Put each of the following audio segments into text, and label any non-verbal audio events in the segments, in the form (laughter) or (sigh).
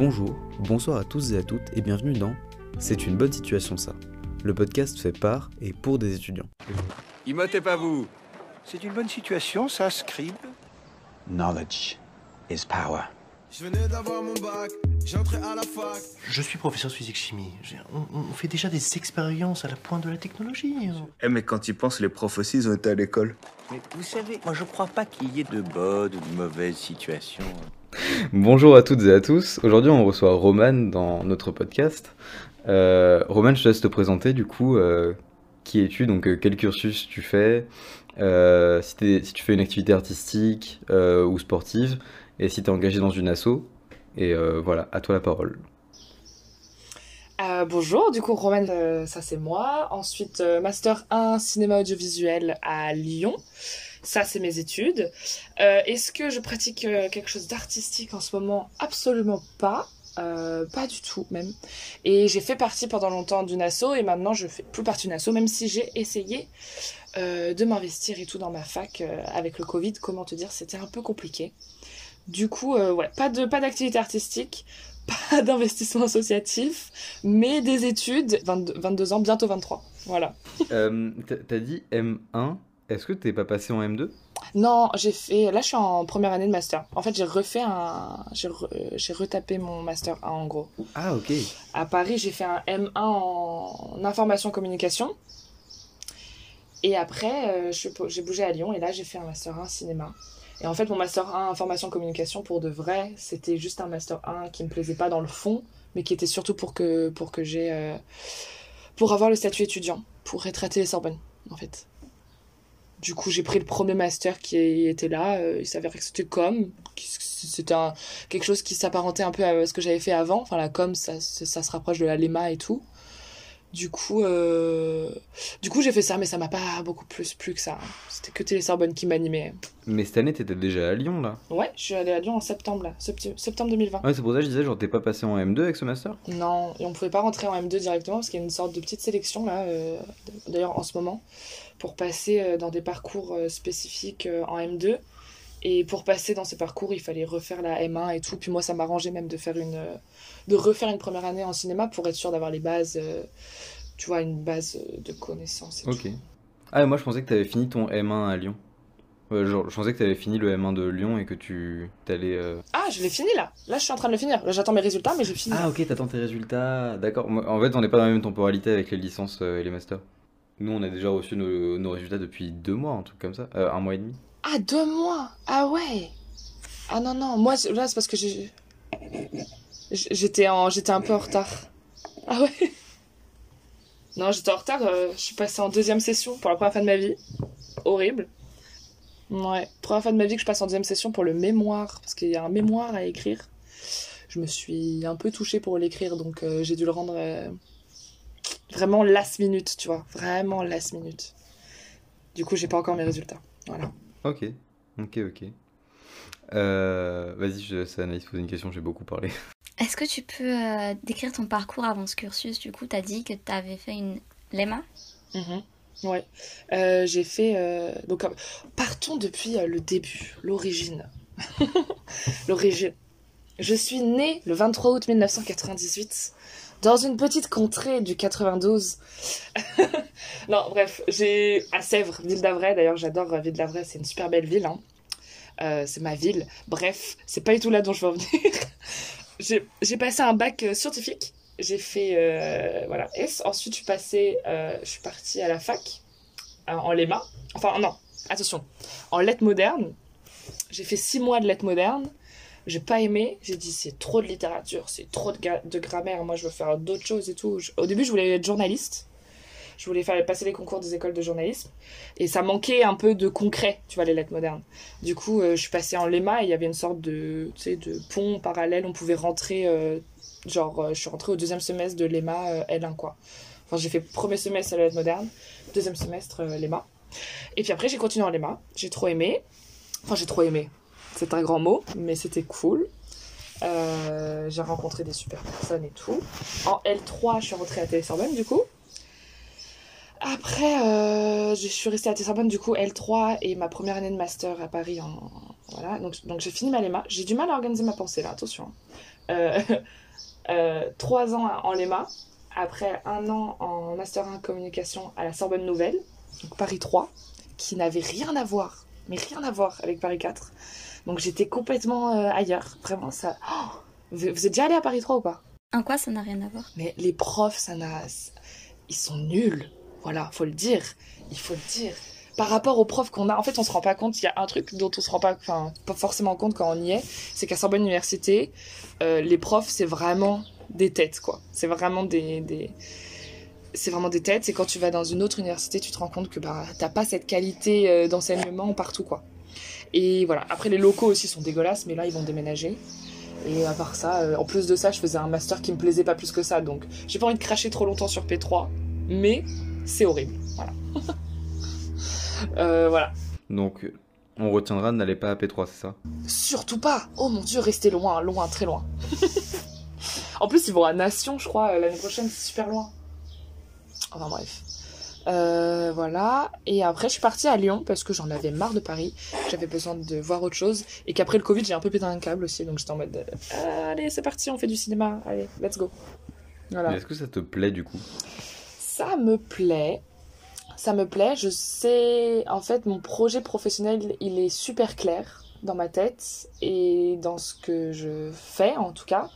Bonjour, bonsoir à tous et à toutes et bienvenue dans C'est une bonne situation ça, le podcast fait par et pour des étudiants. Immotez pas vous C'est une bonne situation, ça, Scribe Knowledge is power. Je venais d'avoir mon bac, j'entrais à la fac. Je suis professeur de physique-chimie. J'ai- On, on fait déjà des expériences à la pointe de la technologie. Eh mais quand ils pensent, les profs aussi, ils ont été à l'école. Mais vous savez, moi je crois pas qu'il y ait de bonnes ou de mauvaises situations. Bonjour à toutes et à tous, aujourd'hui on reçoit Roman dans notre podcast. Euh, Roman, je te laisse te présenter du coup, euh, qui es-tu, donc euh, quel cursus tu fais, si, tu fais une activité artistique ou sportive, et si tu es engagé dans une asso. Et voilà, à toi la parole. Bonjour, du coup, Roman, euh, ça c'est moi. Ensuite, Master 1 cinéma audiovisuel à Lyon. Ça, c'est mes études. Euh, Est-ce que je pratique euh, quelque chose d'artistique en ce moment? Absolument pas. Euh, pas du tout, même. Et j'ai fait partie pendant longtemps d'une asso et maintenant je fais plus partie d'une asso, même si j'ai essayé de m'investir et tout dans ma fac avec le Covid. Comment te dire, c'était un peu compliqué. Du coup, ouais, pas de pas d'activité artistique, (laughs) pas d'investissement associatif, mais des études, 22, 22 ans, bientôt 23. Voilà. T'as dit M1, est-ce que t'es pas passé en M2 Non, j'ai fait. Là, je suis en première année de master. En fait, j'ai refait un. J'ai re- j'ai retapé mon master 1 en gros. Ah ok. À Paris, j'ai fait un M1 en information communication. Et après, euh, suis j'ai bougé à Lyon et là, j'ai fait un master 1 cinéma. Et en fait, mon master 1 information communication, pour de vrai, c'était juste un master 1 qui me plaisait pas dans le fond, mais qui était surtout pour que, pour que j'ai. euh, pour avoir le statut étudiant, pour être à Télé-Sorbonne, en fait. Du coup, j'ai pris le premier master qui était là. euh, il s'avérait que c'était com. C'était quelque chose qui s'apparentait un peu à ce que j'avais fait avant. Enfin, la com, ça, ça, ça se rapproche de la LEMA et tout. Du coup, euh, du coup j'ai fait ça, mais ça m'a pas beaucoup plus plu que ça. C'était que Télé-Sorbonne qui m'animait. Mais cette année t'étais déjà à Lyon là Ouais, je suis allée à Lyon en septembre, là. Septembre 2020. Ouais, c'est pour ça que je disais, genre t'es pas passé en M2 avec ce master? Non, et on pouvait pas rentrer en M2 directement parce qu'il y a une sorte de petite sélection là, euh, d'ailleurs en ce moment, pour passer euh, dans des parcours spécifiques en M2. Et pour passer dans ces parcours, il fallait refaire la M1 et tout. Puis moi, ça m'arrangeait même de faire une, euh, de refaire une première année en cinéma pour être sûr d'avoir les bases, euh, tu vois, une base euh, de connaissances. Et Ok. tout. Ah, moi je pensais que t'avais fini ton M1 à Lyon. Genre, je pensais que t'avais fini le M1 de Lyon et que tu t'allais. euh, Ah, je l'ai fini là. Là, je suis en train de le finir. Là, j'attends mes résultats, mais j'ai fini. Ah, ok, t'attends tes résultats. D'accord. En fait, on n'est pas dans la même temporalité avec les licences et les masters. Nous, on a déjà reçu nos, nos résultats depuis deux mois, un truc comme ça. Euh, un mois et demi. Ah, deux mois Ah ouais Ah non, non, moi, là, c'est parce que j'ai... J'étais en... j'étais un peu en retard. Ah ouais? Non, j'étais en retard, euh, je suis passée en deuxième session pour la première fois de ma vie. Horrible. Ouais, première fois de ma vie que je passe en deuxième session pour le mémoire, parce qu'il y a un mémoire à écrire. Je me suis un peu touchée pour l'écrire, donc euh, j'ai dû le rendre euh, vraiment last minute, tu vois. Vraiment last minute. Du coup, j'ai pas encore mes résultats. Voilà. Ok. Ok, ok. Euh, Vas-y, je laisse Anaïs poser une question, j'ai beaucoup parlé. (laughs) Est-ce que tu peux euh, décrire ton parcours avant ce cursus? Du coup, tu as dit que tu avais fait une LEMA. Mhm. Ouais. Euh, j'ai fait. euh, Donc, euh, partons depuis euh, le début, l'origine. (laughs) l'origine. Je suis née le 23 août 1998 dans une petite contrée du 92. (laughs) non, bref, j'ai. à Sèvres, ville d'Avray. D'ailleurs, j'adore euh, ville d'Avray, c'est une super belle ville. hein. Euh, c'est ma ville. Bref, c'est pas du tout là dont je veux en venir. (laughs) j'ai passé un bac euh, scientifique j'ai fait voilà S. Ensuite, je suis passée, je suis partie à la fac en LEMA. Enfin, non, attention, en lettres modernes. J'ai fait six mois de lettres modernes. J'ai pas aimé. J'ai dit c'est trop de littérature, c'est trop de, de grammaire. Moi, je veux faire d'autres choses et tout. Au début, je voulais être journaliste. Je voulais faire passer les concours des écoles de journalisme. Et ça manquait un peu de concret, tu vois, les lettres modernes. Du coup, euh, je suis passée en LEMA et il y avait une sorte de, de pont parallèle. On pouvait rentrer euh, genre euh, je suis rentrée au deuxième semestre de l'EMA euh, L1 quoi. Enfin j'ai fait premier semestre à la lettre moderne, deuxième semestre l'EMA. Et puis après j'ai continué en l'EMA, j'ai trop aimé. Enfin j'ai trop aimé, c'est un grand mot, mais c'était cool. Euh, j'ai rencontré des super personnes et tout. En L3 je suis rentrée à Télé-Sorbonne du coup. Après, euh, je suis restée à Télé-Sorbonne du coup L3 et ma première année de master à Paris Voilà, donc, donc j'ai fini ma LEMA. J'ai du mal à organiser ma pensée là, attention. Euh, (laughs) euh, trois ans en LEMA, après un an en Master 1 Communication à la Sorbonne Nouvelle, donc Paris 3, qui n'avait rien à voir, mais rien à voir avec Paris 4. Donc j'étais complètement euh, ailleurs, vraiment ça. Oh vous, vous êtes déjà allé à Paris 3 ou pas? En quoi ça n'a rien à voir? Mais les profs, ça n'a. Ils sont nuls. Voilà, faut le dire. Il faut le dire. Par rapport aux profs qu'on a, en fait, on se rend pas compte. Il y a un truc dont on se rend pas, enfin, pas forcément compte quand on y est, c'est qu'à Sorbonne Université, euh, les profs, c'est vraiment des têtes, quoi. C'est vraiment des, des... c'est vraiment des têtes. Et quand tu vas dans une autre université, tu te rends compte que bah t'as pas cette qualité euh, d'enseignement partout, quoi. Et voilà. Après, les locaux aussi sont dégueulasses, mais là, ils vont déménager. Et à part ça, euh, en plus de ça, je faisais un master qui me plaisait pas plus que ça, donc j'ai pas envie de cracher trop longtemps sur P3, mais c'est horrible. Voilà. (laughs) Euh, voilà. Donc, on retiendra n'allez pas à P3, c'est ça? Surtout pas Oh mon dieu, restez loin, loin, très loin. (laughs) en plus, ils vont à Nation, je crois, euh, l'année prochaine, c'est super loin. Enfin bref. Euh, voilà. Et après, je suis partie à Lyon parce que j'en avais marre de Paris. J'avais besoin de voir autre chose. Et qu'après le Covid, j'ai un peu pété un câble aussi. Donc j'étais en mode euh, Allez, c'est parti, on fait du cinéma. Allez, let's go. Voilà. Est-ce que ça te plaît du coup? Ça me plaît. Ça me plaît. Je sais. En fait, mon projet professionnel, il est super clair dans ma tête et dans ce que je fais en tout cas.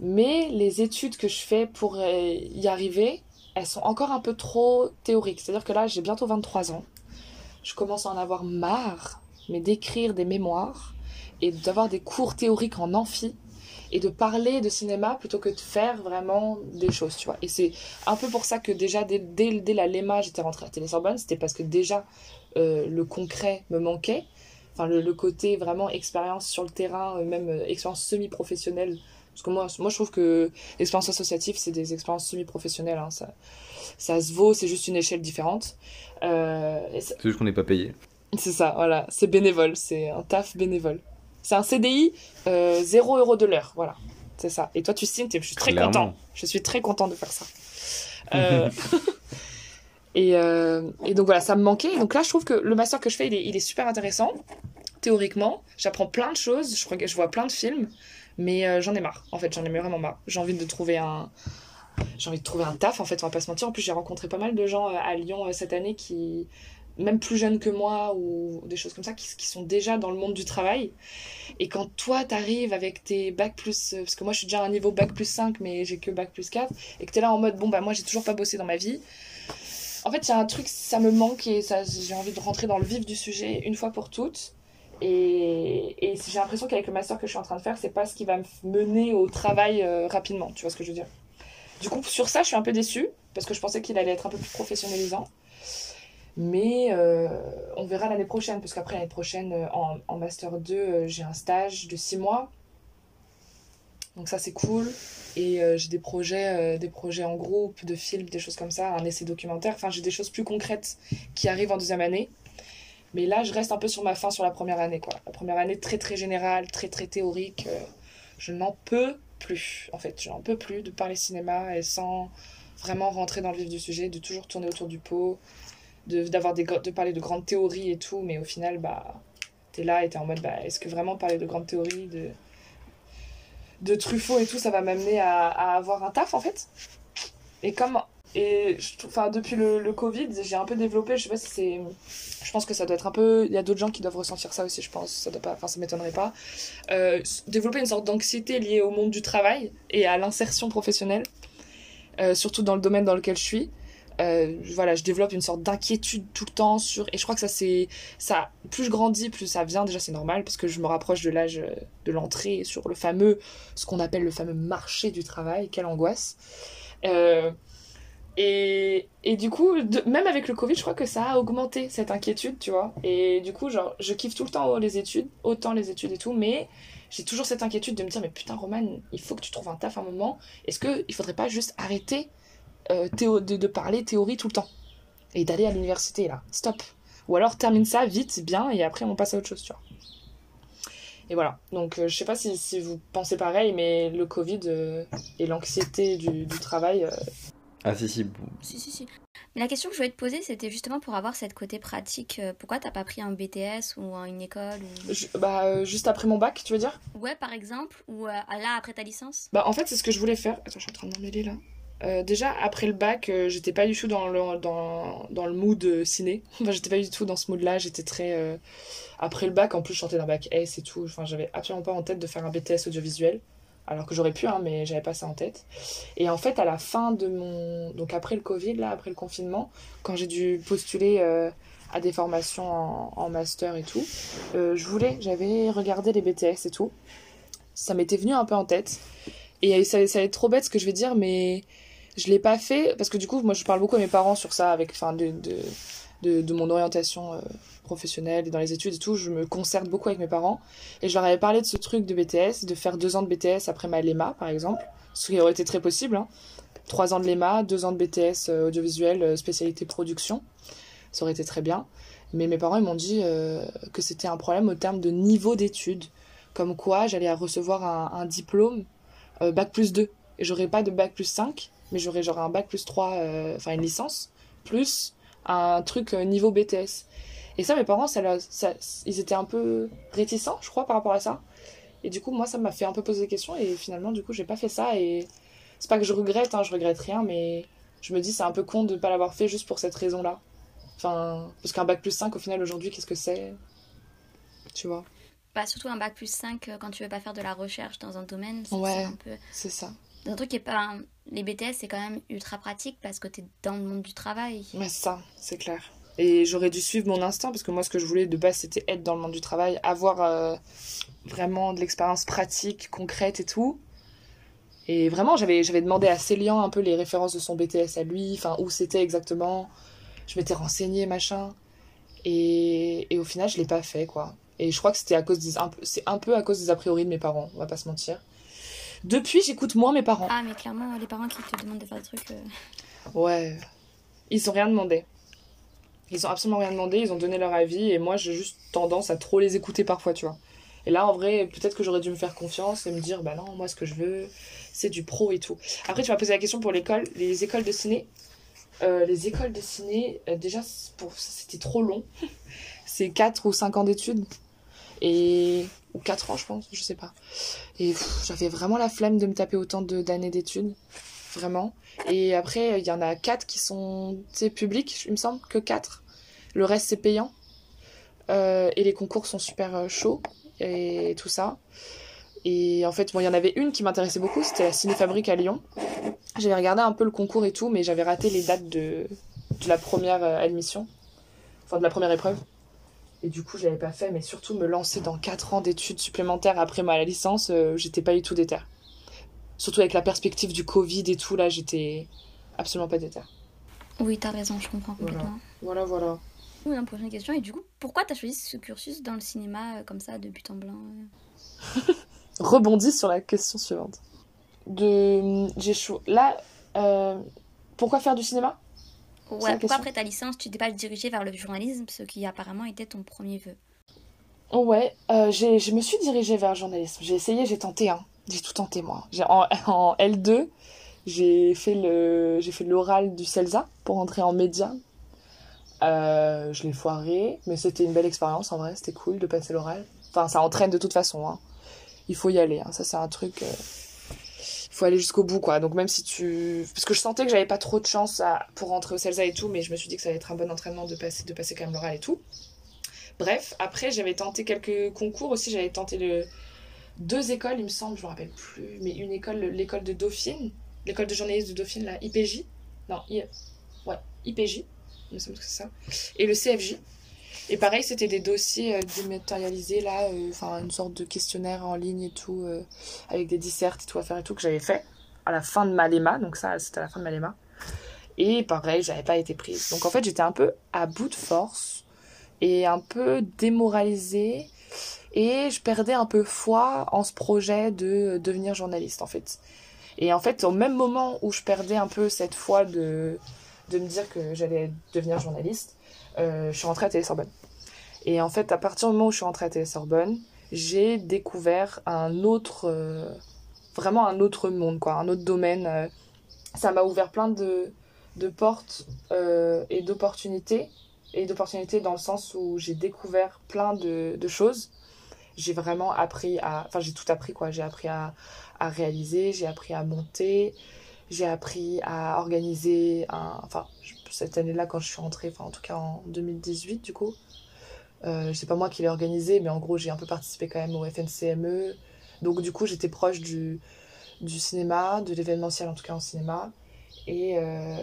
Mais les études que je fais pour y arriver, elles sont encore un peu trop théoriques. C'est-à-dire que là, j'ai bientôt 23 ans. Je commence à en avoir marre, mais d'écrire des mémoires et d'avoir des cours théoriques en amphi et de parler de cinéma plutôt que de faire vraiment des choses, tu vois. Et c'est un peu pour ça que déjà, dès, la LEMA, j'étais rentrée à Télé-Sorbonne. C'était parce que déjà, euh, le concret me manquait. Enfin, le, le côté vraiment expérience sur le terrain, euh, même euh, expérience semi-professionnelle. Parce que moi, moi, je trouve que l'expérience associative, c'est des expériences semi-professionnelles. hein. Ça, ça se vaut, c'est juste une échelle différente. Euh, C'est juste qu'on n'est pas payé. c'est ça, voilà. C'est bénévole, c'est un taf bénévole. C'est un CDI, euh, 0 euros de l'heure, voilà. C'est ça. Et toi, tu signes, je suis très Clairement. content. Je suis très content de faire ça. (laughs) Euh, (laughs) et, euh, et donc voilà, ça me manquait. Donc là, je trouve que le master que je fais, il est, il est super intéressant. Théoriquement, j'apprends plein de choses, je vois plein de films, mais euh, j'en ai marre. En fait, j'en ai vraiment marre. J'ai envie de trouver un, j'ai envie de trouver un taf. En fait, on va pas se mentir. En plus, j'ai rencontré pas mal de gens euh, à Lyon euh, cette année qui, même plus jeunes que moi ou des choses comme ça, qui, sont déjà dans le monde du travail. Et quand toi, t'arrives avec tes bac plus, parce que moi, je suis déjà à un niveau bac plus 5, mais j'ai que bac plus 4, et que t'es là en mode, bon, bah, moi, j'ai toujours pas bossé dans ma vie. En fait, il y a un truc, ça me manque et j'ai envie de rentrer dans le vif du sujet une fois pour toutes. Et, j'ai l'impression qu'avec le master que je suis en train de faire, c'est pas ce qui va me mener au travail euh, rapidement. Tu vois ce que je veux dire Du coup, sur ça, je suis un peu déçue parce que je pensais qu'il allait être un peu plus professionnalisant. Mais euh, on verra l'année prochaine, parce qu'après l'année prochaine, euh, en, Master 2, euh, j'ai un stage de 6 mois. Donc ça, c'est cool. Et j'ai des projets, des projets en groupe, de films, des choses comme ça, un essai documentaire. Enfin, j'ai des choses plus concrètes qui arrivent en deuxième année. Mais là, je reste un peu sur ma fin sur la première année. Quoi. La première année, très très générale, très très théorique. euh, je n'en peux plus, en fait. Je n'en peux plus de parler cinéma et sans vraiment rentrer dans le vif du sujet, de toujours tourner autour du pot, de, d'avoir des, de parler de grandes théories et tout. Mais au final, bah, t'es là et t'es en mode, bah, est-ce que vraiment parler de grandes théories, de, de Truffaut et tout, ça va m'amener à, à avoir un taf, en fait? Et comme... Et enfin, depuis le, Covid, j'ai un peu développé, je sais pas si c'est je pense que ça doit être un peu il y a d'autres gens qui doivent ressentir ça aussi je pense ça doit pas enfin ça m'étonnerait pas. Euh, développer une sorte d'anxiété liée au monde du travail et à l'insertion professionnelle euh, surtout dans le domaine dans lequel je suis. Euh, voilà je développe une sorte d'inquiétude tout le temps sur et je crois que ça c'est ça plus je grandis plus ça vient déjà c'est normal parce que je me rapproche de l'âge de l'entrée sur le fameux ce qu'on appelle le fameux marché du travail quelle angoisse et, et du coup, même avec le Covid, je crois que ça a augmenté cette inquiétude, tu vois. Et du coup, genre, je kiffe tout le temps les études, autant les études et tout, mais j'ai toujours cette inquiétude de me dire, mais putain, Roman, il faut que tu trouves un taf à un moment. Est-ce qu'il faudrait pas juste arrêter euh, de, parler théorie tout le temps? Et d'aller à l'université, là Stop. Ou alors termine ça vite, bien, et après on passe à autre chose, tu vois. Et voilà. Donc, euh, je sais pas si, si vous pensez pareil, mais le Covid euh, et l'anxiété du, du travail, euh, Ah si si, Si, si, si. Mais la question que je voulais te poser, c'était justement pour avoir cette côté pratique. euh, Pourquoi t'as pas pris un BTS ou un- une école ou... Je- bah, euh, juste après mon bac, tu veux dire? Ouais, par exemple, ou euh, là, après ta licence? Bah, en fait, c'est ce que je voulais faire. Attends, je suis en train de m'emmêler là. Euh, déjà, après le bac, euh, j'étais pas du tout dans le, dans, dans le mood euh, ciné. (laughs) Enfin, j'étais pas du tout dans ce mood-là. J'étais très. euh, Après le bac, en plus, je sortais d'un bac S et tout. Enfin, j'avais absolument pas en tête de faire un BTS audiovisuel. Alors que j'aurais pu, hein, mais j'avais pas ça en tête. Et en fait, à la fin de mon. Donc, après le Covid, là, après le confinement, quand j'ai dû postuler euh, à des formations en, master et tout, euh, je voulais, j'avais regardé les BTS et tout. Ça m'était venu un peu en tête. Et ça, ça être trop bête ce que je vais dire, mais je l'ai pas fait parce que du coup, moi, je parle beaucoup à mes parents sur ça, avec, enfin, de, de, de, de mon orientation euh, professionnelle et dans les études et tout. Je me concerte beaucoup avec mes parents et je leur avais parlé de ce truc de BTS, de faire deux ans de BTS après ma LEMA, par exemple, ce qui aurait été très possible. Hein. Trois ans de LEMA, deux ans de BTS euh, audiovisuel, euh, spécialité production, ça aurait été très bien. Mais mes parents ils m'ont dit euh, que c'était un problème au terme de niveau d'études, comme quoi j'allais recevoir un, diplôme bac plus 2 et j'aurais pas de bac plus 5 mais j'aurais un bac plus 3 euh, enfin une licence plus un truc niveau BTS et ça mes parents ça, leur- ça ils étaient un peu réticents je crois par rapport à ça et du coup moi ça m'a fait un peu poser des questions et finalement du coup j'ai pas fait ça et c'est pas que je regrette hein, je regrette rien mais je me dis c'est un peu con de pas l'avoir fait juste pour cette raison là enfin parce qu'un bac plus 5 au final aujourd'hui qu'est-ce que c'est? Tu vois? Bah, surtout un bac plus 5 euh, quand tu veux pas faire de la recherche dans un domaine. c'est- Ouais. c'est un peu. c'est ça Un truc qui est pas. Les BTS, c'est quand même ultra pratique parce que t'es dans le monde du travail. Mais ça, c'est clair. Et j'aurais dû suivre mon instinct parce que moi, ce que je voulais de base, c'était être dans le monde du travail, avoir euh, vraiment de l'expérience pratique, concrète et tout. Et vraiment, j'avais j'avais demandé à Célian un peu les références de son BTS à lui, enfin où c'était exactement. Je m'étais renseignée, machin. Et, et au final, je l'ai pas fait, quoi. Et je crois que c'était à cause des, un peu, c'est un peu à cause des a priori de mes parents, on va pas se mentir. Depuis, j'écoute moins mes parents. Ah, mais clairement, les parents qui te demandent de faire des trucs. euh, Ouais. Ils ont rien demandé. Ils ont absolument rien demandé, ils ont donné leur avis et moi j'ai juste tendance à trop les écouter parfois, tu vois. Et là en vrai, peut-être que j'aurais dû me faire confiance et me dire bah non, moi ce que je veux, c'est du pro et tout. Après tu m'as posé la question pour l'école, les écoles de ciné. Euh, les écoles de ciné, euh, déjà pour c'était trop long. (laughs) c'est 4 ou 5 ans d'études et ou 4 ans je pense, je sais pas. Et j'avais vraiment la flemme de me taper autant d'années d'études, vraiment. Et après, il y en a quatre qui sont publics, il me semble, que quatre. Le reste, c'est payant. Euh, et les concours sont super euh, chauds et tout ça. Et en fait, bon, il y en avait une qui m'intéressait beaucoup, c'était la Cinéfabrique à Lyon. J'avais regardé un peu le concours et tout, mais j'avais raté les dates de, de la première euh, admission. Enfin, de la première épreuve. Et du coup, je l'avais pas fait, mais surtout me lancer dans 4 ans d'études supplémentaires après ma licence, euh, j'étais pas du tout déter. Surtout avec la perspective du Covid et tout, là, j'étais absolument pas déter. Oui, t'as raison, je comprends Voilà. complètement. Voilà, voilà. Oui, une prochaine question. Et du coup, pourquoi t'as choisi ce cursus dans le cinéma euh, comme ça, de but en blanc euh? (laughs) Rebondis sur la question suivante. De, j'ai chou- Là, euh, pourquoi faire du cinéma? Ouais, pourquoi après ta licence, tu t'es pas dirigé vers le journalisme, ce qui apparemment était ton premier vœu? Ouais, euh, j'ai, je me suis dirigée vers le journalisme. J'ai essayé, j'ai tenté, hein. J'ai tout tenté, moi. En, (laughs) en L2, j'ai fait, le, j'ai fait l'oral du CELSA pour entrer en média. Euh, je l'ai foiré, mais c'était une belle expérience en vrai, c'était cool de passer l'oral. Enfin, ça entraîne de toute façon, hein. Il faut y aller, hein. Ça, c'est un truc. euh, Il faut aller jusqu'au bout, quoi. Donc, même si tu. Parce que je sentais que j'avais pas trop de chance pour rentrer au CELSA et tout, mais je me suis dit que ça allait être un bon entraînement de passer, de passer quand même l'oral et tout. Bref, après, j'avais tenté quelques concours aussi. J'avais tenté le... deux écoles, il me semble, je me rappelle plus, mais une école, l'école de Dauphine, l'école de journalisme de Dauphine, la IPJ. Non, ouais, IPJ, il me semble que c'est ça. Et le CFJ. Et pareil, c'était des dossiers euh, dématérialisés, là, euh, enfin, une sorte de questionnaire en ligne et tout, euh, avec des dissertes et tout à faire et tout, que j'avais fait à la fin de ma LEMA. Donc, ça, c'était à la fin de ma LEMA. Et pareil, j'avais pas été prise. Donc, en fait, j'étais un peu à bout de force et un peu démoralisée. Et je perdais un peu foi en ce projet de devenir journaliste, en fait. Et en fait, au même moment où je perdais un peu cette foi de, de me dire que j'allais devenir journaliste, euh, je suis rentrée à Télé-Sorbonne. Et en fait, à partir du moment où je suis rentrée à Télé-Sorbonne, j'ai découvert un autre, euh, vraiment un autre monde, quoi, un autre domaine. euh. ça m'a ouvert plein de de portes et d'opportunités. Et d'opportunités dans le sens où j'ai découvert plein de choses. J'ai vraiment appris à. Enfin, j'ai tout appris, quoi. J'ai appris à, à réaliser, j'ai appris à monter, j'ai appris à organiser. Enfin, cette année-là, quand je suis rentrée, enfin, en tout cas en 2018, du coup. Euh, c'est pas moi qui l'ai organisé, mais en gros, j'ai un peu participé quand même au FNCME. Donc, du coup, j'étais proche du, du cinéma, de l'événementiel, en tout cas en cinéma. Et, euh,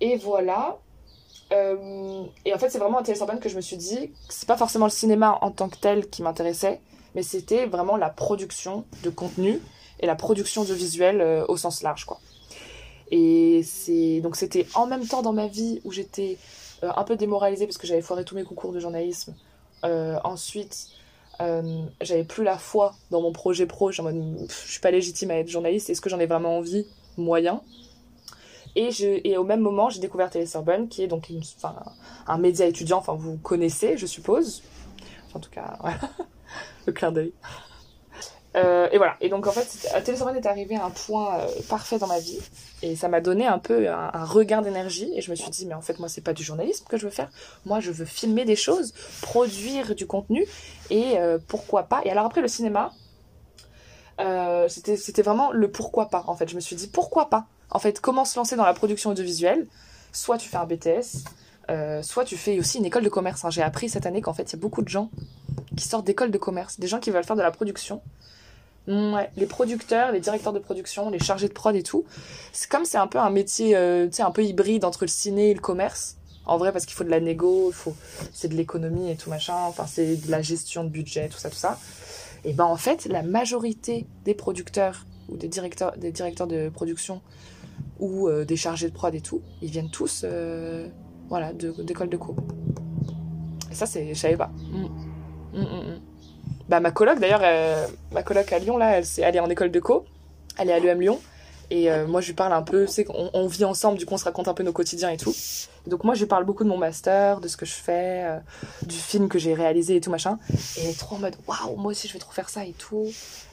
et voilà. Euh, et en fait, c'est vraiment à Télésorbonne que je me suis dit que c'est pas forcément le cinéma en tant que tel qui m'intéressait, mais c'était vraiment la production de contenu et la production de visuel euh, au sens large, quoi. Et c'est donc c'était en même temps dans ma vie où j'étais euh, un peu démoralisée parce que j'avais foiré tous mes concours de journalisme. Ensuite, j'avais plus la foi dans mon projet pro. En je suis pas légitime à être journaliste. Est-ce que j'en ai vraiment envie Moyen? Et, je, et au même moment, j'ai découvert Télésorbonne, qui est donc un média étudiant. Enfin, vous connaissez, je suppose. En tout cas, (laughs) voilà. le clin d'œil. Euh, et voilà. Et donc, en fait, Télésorbonne est arrivé à un point euh, parfait dans ma vie. Et ça m'a donné un peu un, regain d'énergie. Et je me suis dit, mais en fait, moi, c'est pas du journalisme que je veux faire. Moi, je veux filmer des choses, produire du contenu. Et euh, pourquoi pas. Et alors, après, le cinéma, euh, c'était vraiment le pourquoi pas. En fait, je me suis dit, pourquoi pas En fait, comment se lancer dans la production audiovisuelle Soit tu fais un BTS, euh, soit tu fais aussi une école de commerce. hein. J'ai appris cette année qu'en fait, il y a beaucoup de gens qui sortent d'écoles de commerce, des gens qui veulent faire de la production. Mm, Ouais, les producteurs, les directeurs de production, les chargés de prod et tout. C'est comme c'est un peu un métier, euh, tu sais, un peu hybride entre le ciné et le commerce. En vrai, parce qu'il faut de la négo, faut, c'est de l'économie et tout machin. Enfin, c'est de la gestion de budget, tout ça, tout ça. Et ben en fait, la majorité des producteurs ou des directeurs, des directeurs de production ou euh, des chargés de prod et tout, ils viennent tous, euh, voilà, de- d'école de co. Et ça, c'est, je savais pas. Mm. Mm, mm. Bah ma coloc d'ailleurs, euh, ma coloc à Lyon là, elle, est en école de co, elle est à l'UM Lyon. Et moi je lui parle un peu, c'est qu'on on vit ensemble, du coup on se raconte un peu nos quotidiens et tout. Donc moi je lui parle beaucoup de mon master, de ce que je fais, du film que j'ai réalisé et tout machin. Et elle est trop en mode waouh, moi aussi je vais trop faire ça et tout.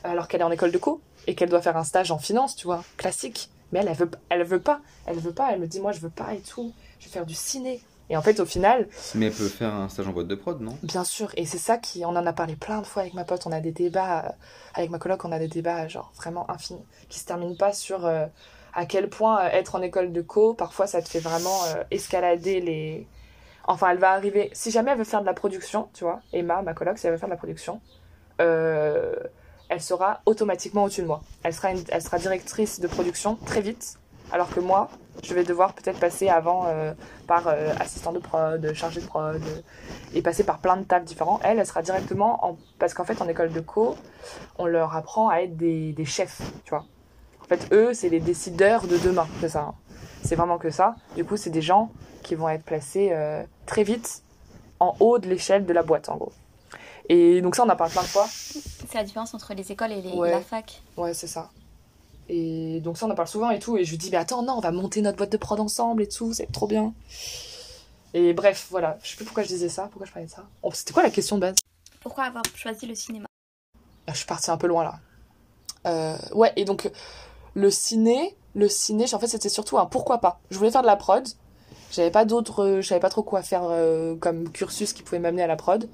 Alors qu'elle est en école de co et qu'elle doit faire un stage en finance, tu vois, classique. Mais elle, elle veut, elle veut pas, elle veut pas, elle me dit moi je veux pas et tout, je vais faire du ciné. Et en fait au final, Mais elle peut faire un stage en boîte de prod, non? Bien sûr, et c'est ça qui, on en a parlé plein de fois avec ma pote, on a des débats, euh, avec ma coloc, on a des débats genre vraiment infinis, qui se terminent pas sur euh, à quel point euh, être en école de co, parfois ça te fait vraiment euh, escalader les... Enfin, elle va arriver, si jamais elle veut faire de la production, tu vois, Emma, ma coloc, si elle veut faire de la production, elle sera automatiquement au-dessus de moi. Elle sera, elle sera directrice de production très vite, alors que moi, je vais devoir peut-être passer avant euh, par euh, assistant de prod, chargé de prod, et passer par plein de tafs différents. Elle, elle sera directement en... Parce qu'en fait, en école de co, on leur apprend à être des, des chefs, tu vois. En fait, eux, c'est les décideurs de demain, c'est ça. hein. C'est vraiment que ça. Du coup, c'est des gens qui vont être placés euh, très vite en haut de l'échelle de la boîte, en gros. Et donc ça, on en parle plein de fois. C'est la différence entre les écoles et les, Ouais. la fac. Ouais, c'est ça. Et donc ça, on en parle souvent et tout. Et je lui dis, mais attends, non, on va monter notre boîte de prod ensemble et tout, c'est trop bien. Et bref, voilà. Je sais plus pourquoi je disais ça, pourquoi je parlais de ça. Oh, C'était quoi la question de base? Pourquoi avoir choisi le cinéma? Ah, Je suis partie un peu loin là. Euh, ouais, et donc le ciné, le ciné, en fait, c'était surtout un pourquoi pas. Je voulais faire de la prod. J'avais pas d'autres, je savais pas trop quoi faire euh, comme cursus qui pouvait m'amener à la prod.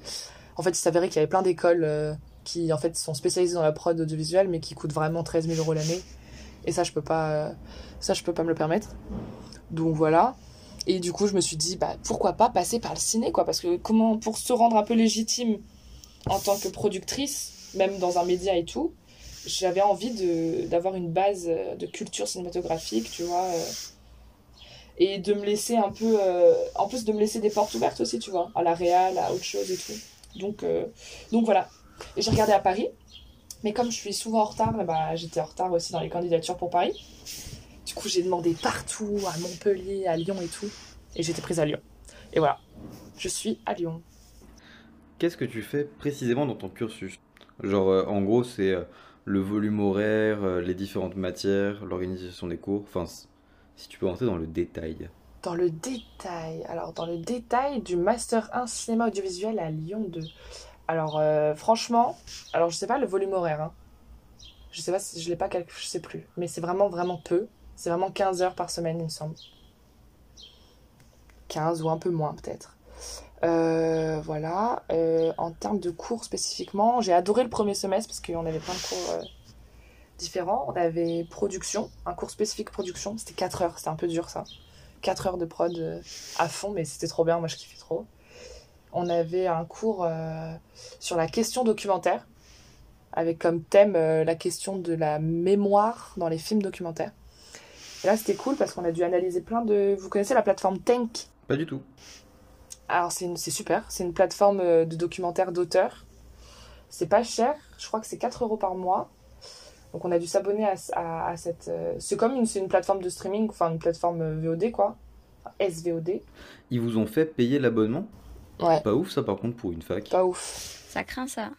En fait, il s'avérait qu'il y avait plein d'écoles euh, qui en fait sont spécialisées dans la prod audiovisuelle, mais qui coûtent vraiment 13 000 euros l'année. Et ça, je peux pas, euh, ça, je peux pas me le permettre. Donc voilà. Et du coup, je me suis dit, bah pourquoi pas passer par le ciné, quoi, parce que comment, pour se rendre un peu légitime en tant que productrice, même dans un média et tout, j'avais envie d'avoir une base euh, de culture cinématographique, tu vois, et de me laisser un peu, en plus de me laisser des portes ouvertes aussi, tu vois, à la réal, à autre chose et tout. Donc, euh, donc voilà. Et j'ai regardé à Paris, mais comme je suis souvent en retard, bah, j'étais en retard aussi dans les candidatures pour Paris. Du coup, j'ai demandé partout, à Montpellier, à Lyon et tout, et j'étais prise à Lyon. Et voilà, je suis à Lyon. Qu'est-ce que tu fais précisément dans ton cursus? Genre, euh, en gros, c'est euh, le volume horaire, les différentes matières, l'organisation des cours. Enfin, si tu peux entrer dans le détail. Dans le détail, alors dans le détail du Master 1 cinéma audiovisuel à Lyon 2. Alors euh, franchement, alors je sais pas le volume horaire, hein. je sais pas si je l'ai pas calculé, je sais plus, mais c'est vraiment vraiment peu. C'est vraiment 15 heures par semaine, il me semble. 15 ou un peu moins peut-être. Euh, voilà. Euh, en termes de cours spécifiquement, j'ai adoré le premier semestre parce qu'on avait plein de cours différents. On avait production, un cours spécifique production. C'était 4 heures, c'était un peu dur ça. 4 heures de prod euh, à fond, mais c'était trop bien, moi je kiffais trop. On avait un cours euh, sur la question documentaire, avec comme thème euh, la question de la mémoire dans les films documentaires. Et là c'était cool parce qu'on a dû analyser plein de... Vous connaissez la plateforme Tank Pas du tout. alors c'est une- super, c'est une plateforme de documentaires d'auteurs. C'est pas cher, je crois que c'est 4 euros par mois. Donc on a dû s'abonner à, à- à cette... euh, C'est comme une, c'est une plateforme de streaming, enfin une plateforme euh, VOD quoi. SVOD. Ils vous ont fait payer l'abonnement? Ouais, Pas ouf ça par contre pour une fac. pas ouf. Ça craint ça.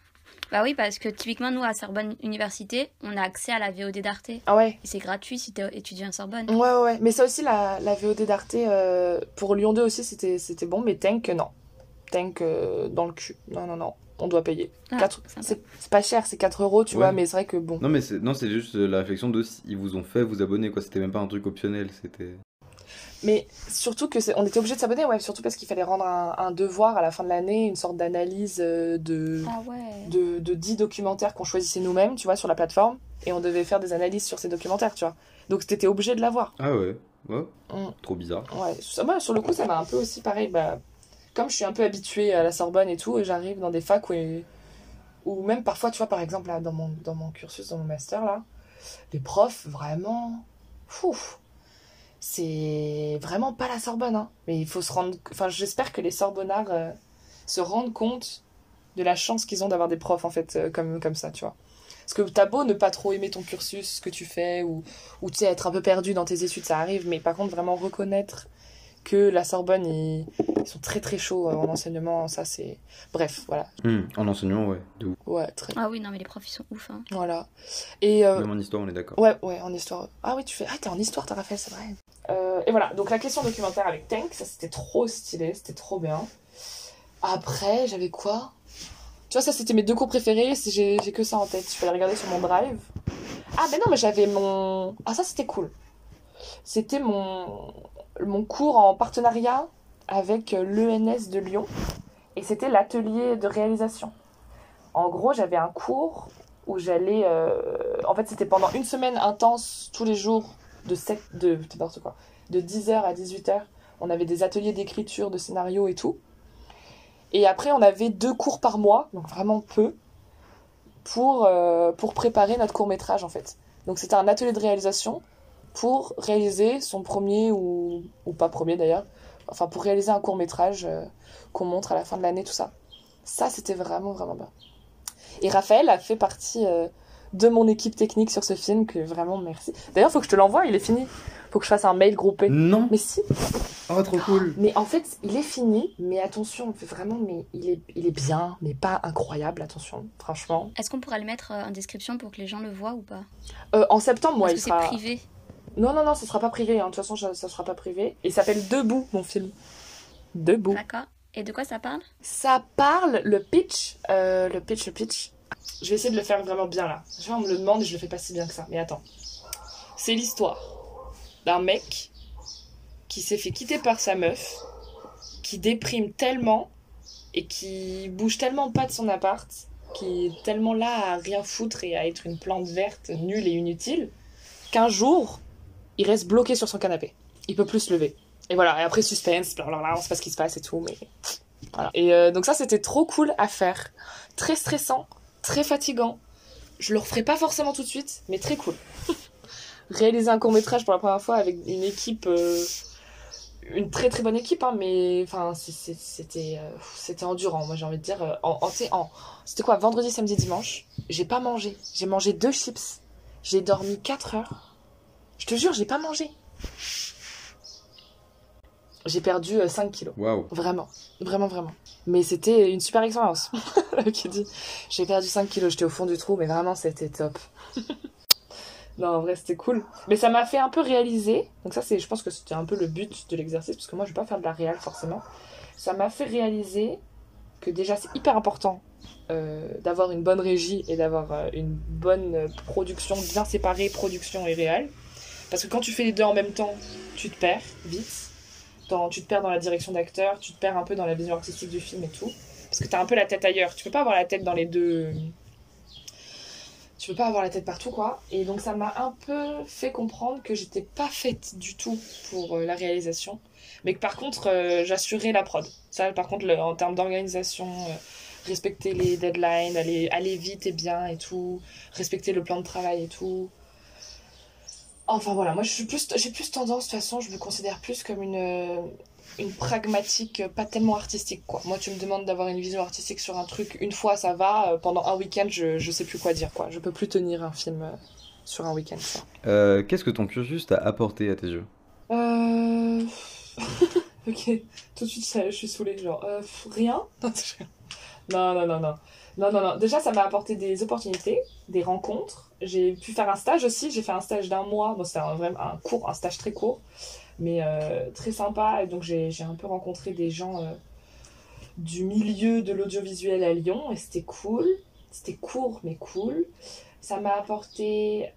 Bah oui, parce que typiquement, nous, à Sorbonne Université, on a accès à la VOD d'Arte. Et Ah ouais c'est gratuit si t'es étudiant à Sorbonne. Ouais, ouais, ouais. Mais ça aussi, la, la VOD d'Arte, euh, pour Lyon 2 aussi, c'était c'était bon, mais Tank, non. Tank euh, dans le cul. Non, non, non. On doit payer. Ah. C'est c'est pas cher, c'est 4 euros, tu Ouais. vois, mais c'est vrai que bon. Non mais c'est non c'est juste euh, la réflexion de si ils vous ont fait vous abonner quoi. C'était même pas un truc optionnel. C'était. Mais surtout que c'est- on était obligé de s'abonner, ouais, surtout parce qu'il fallait rendre un, un devoir à la fin de l'année, une sorte d'analyse euh, de, Ah ouais. de, de 10 documentaires qu'on choisissait nous-mêmes, tu vois, sur la plateforme, et on devait faire des analyses sur ces documentaires, tu vois. Donc t'étais obligé de l'avoir. Ah ouais. Ouais. Mm. Trop bizarre. Ouais, ça- moi, sur le coup, ça m'a un peu aussi pareil. Bah, comme je suis un peu habituée à la Sorbonne et tout, et j'arrive dans des facs où, où même parfois, tu vois, par exemple, là, dans mon, dans mon cursus, dans mon master, là, les profs, vraiment, c'est vraiment pas la Sorbonne, hein. Mais il faut se rendre, enfin, j'espère que les Sorbonnards euh, se rendent compte de la chance qu'ils ont d'avoir des profs, en fait, euh, comme, comme ça, tu vois. Parce que t'as beau ne pas trop aimer ton cursus, ce que tu fais, ou, ou être un peu perdu dans tes études, ça arrive, mais par contre, vraiment reconnaître que la Sorbonne, ils, ils sont très très chauds euh, en enseignement, ça c'est... Bref, voilà. Hmm, En enseignement ouais. De ouf. Ouais, très... Ah oui, non, mais les profs, ils sont ouf. Hein. Voilà. Et... euh, Même en histoire on est d'accord. Ouais, ouais, en histoire. Ah oui, tu fais... Ah, t'es en histoire, t'as Raphaël, c'est vrai. Euh, et voilà, donc la question documentaire avec Tank, ça c'était trop stylé, c'était trop bien. Après, j'avais quoi? Tu vois, ça c'était mes deux cours préférés, j'ai j'ai que ça en tête. Je peux aller regarder sur mon drive. Ah, mais non, mais j'avais mon. Ah, ça c'était cool. C'était mon... mon cours en partenariat avec l'ENS de Lyon. Et c'était l'atelier de réalisation. En gros, j'avais un cours où j'allais. euh, En fait, c'était pendant une semaine intense, tous les jours, de 7. de. quoi. De 10h à 18h. On avait des ateliers d'écriture, de scénario et tout. Et après, on avait deux cours par mois, donc vraiment peu, pour, euh, pour préparer notre court-métrage en fait. Donc c'était un atelier de réalisation pour réaliser son premier ou, ou pas premier d'ailleurs, enfin pour réaliser un court-métrage euh, qu'on montre à la fin de l'année, tout ça. Ça, c'était vraiment, vraiment bien. Et Raphaël a fait partie euh, de mon équipe technique sur ce film, que vraiment merci. D'ailleurs, faut que je te l'envoie, il est fini. Faut que je fasse un mail groupé. Non. Mais si, Oh trop cool. mais en fait, il est fini, mais attention, vraiment, mais il est, il est bien, mais pas incroyable, attention, franchement. Est-ce qu'on pourrait le mettre euh, en description pour que les gens le voient ou pas? Euh, en septembre, moi, Parce il que sera. c'est privé. Non, non, non, ce sera pas privé, hein. de toute façon, ça, ça sera pas privé. Il s'appelle Debout, mon film. Debout. D'accord. Et de quoi ça parle? Ça parle, le pitch, euh, le pitch, le pitch. Je vais essayer de le faire vraiment bien là. Je on me le demande et je le fais pas si bien que ça. Mais attends. C'est l'histoire d'un mec qui s'est fait quitter par sa meuf, qui déprime tellement et qui bouge tellement pas de son appart, qui est tellement là à rien foutre et à être une plante verte nulle et inutile, qu'un jour, il reste bloqué sur son canapé. Il peut plus se lever. Et voilà, et après suspense, blablabla, on sait pas ce qui se passe et tout, mais voilà. Et euh, donc ça, c'était trop cool à faire. Très stressant, très fatigant. Je le referai pas forcément tout de suite, mais très cool. (laughs) Réaliser un court métrage pour la première fois avec une équipe, euh, une très très bonne équipe, hein, mais enfin c'était euh, c'était endurant. Moi j'ai envie de dire, c'était quoi, vendredi, samedi, dimanche. J'ai pas mangé. J'ai mangé deux chips. J'ai dormi 4 heures. Je te jure, j'ai pas mangé. J'ai perdu euh, 5 kilos. Waouh. Vraiment, vraiment, vraiment. Mais c'était une super expérience. (laughs) Qui dit, j'ai perdu 5 kilos, j'étais au fond du trou, mais vraiment c'était top. (laughs) non, en vrai, c'était cool. Mais ça m'a fait un peu réaliser. Donc, ça, c'est, je pense que c'était un peu le but de l'exercice, parce que moi, je vais pas faire de la réal forcément. Ça m'a fait réaliser que déjà, c'est hyper important euh, d'avoir une bonne régie et d'avoir euh, une bonne euh, production bien séparée, production et réal. Parce que quand tu fais les deux en même temps, tu te perds vite. tu te perds dans la direction d'acteur, tu te perds un peu dans la vision artistique du film et tout. Parce que t'as un peu la tête ailleurs. Tu peux pas avoir la tête dans les deux. Tu peux pas avoir la tête partout, quoi. Et donc ça m'a un peu fait comprendre que j'étais pas faite du tout pour euh, la réalisation. Mais que par contre, euh, j'assurais la prod. Ça, par contre, en termes d'organisation, euh, respecter les deadlines, aller vite et bien et tout, respecter le plan de travail et tout. Enfin voilà, moi je suis plus, j'ai plus tendance, de toute façon, je me considère plus comme une, euh, une pragmatique, euh, pas tellement artistique quoi. Moi tu me demandes d'avoir une vision artistique sur un truc, une fois ça va, euh, pendant un week-end je, je sais plus quoi dire quoi. Je peux plus tenir un film sur un week-end. Euh, Qu'est-ce que ton cursus t'a apporté à tes yeux? Euh... (laughs) ok, tout de suite ça- je suis saoulée, genre euh, (laughs) rien Non, non, non, non. Non, non, non. Déjà, ça m'a apporté des opportunités, des rencontres. J'ai pu faire un stage aussi. J'ai fait un stage d'un mois. Bon, c'était un, un court, un stage très court, mais euh, très sympa. Donc, j'ai un peu rencontré des gens euh, du milieu de l'audiovisuel à Lyon. Et c'était cool. C'était court, mais cool. Ça m'a apporté.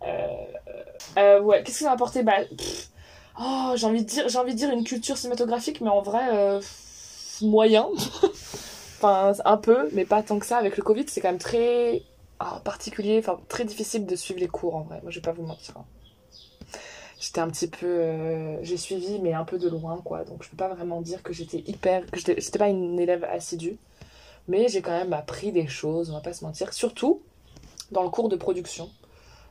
euh, ouais, qu'est-ce que ça m'a apporté? Bah, Oh, j'ai envie de dire, j'ai envie de dire une culture cinématographique, mais en vrai, moyen. (laughs) enfin, un peu, mais pas tant que ça. Avec le Covid, c'est quand même très ah, particulier, enfin très difficile de suivre les cours en vrai. Moi, je vais pas vous mentir. hein. J'étais un petit peu, euh, j'ai suivi, mais un peu de loin, quoi. Donc, je peux pas vraiment dire que j'étais hyper, que j'étais pas une élève assidue, mais j'ai quand même appris des choses. On va pas se mentir, surtout dans le cours de production.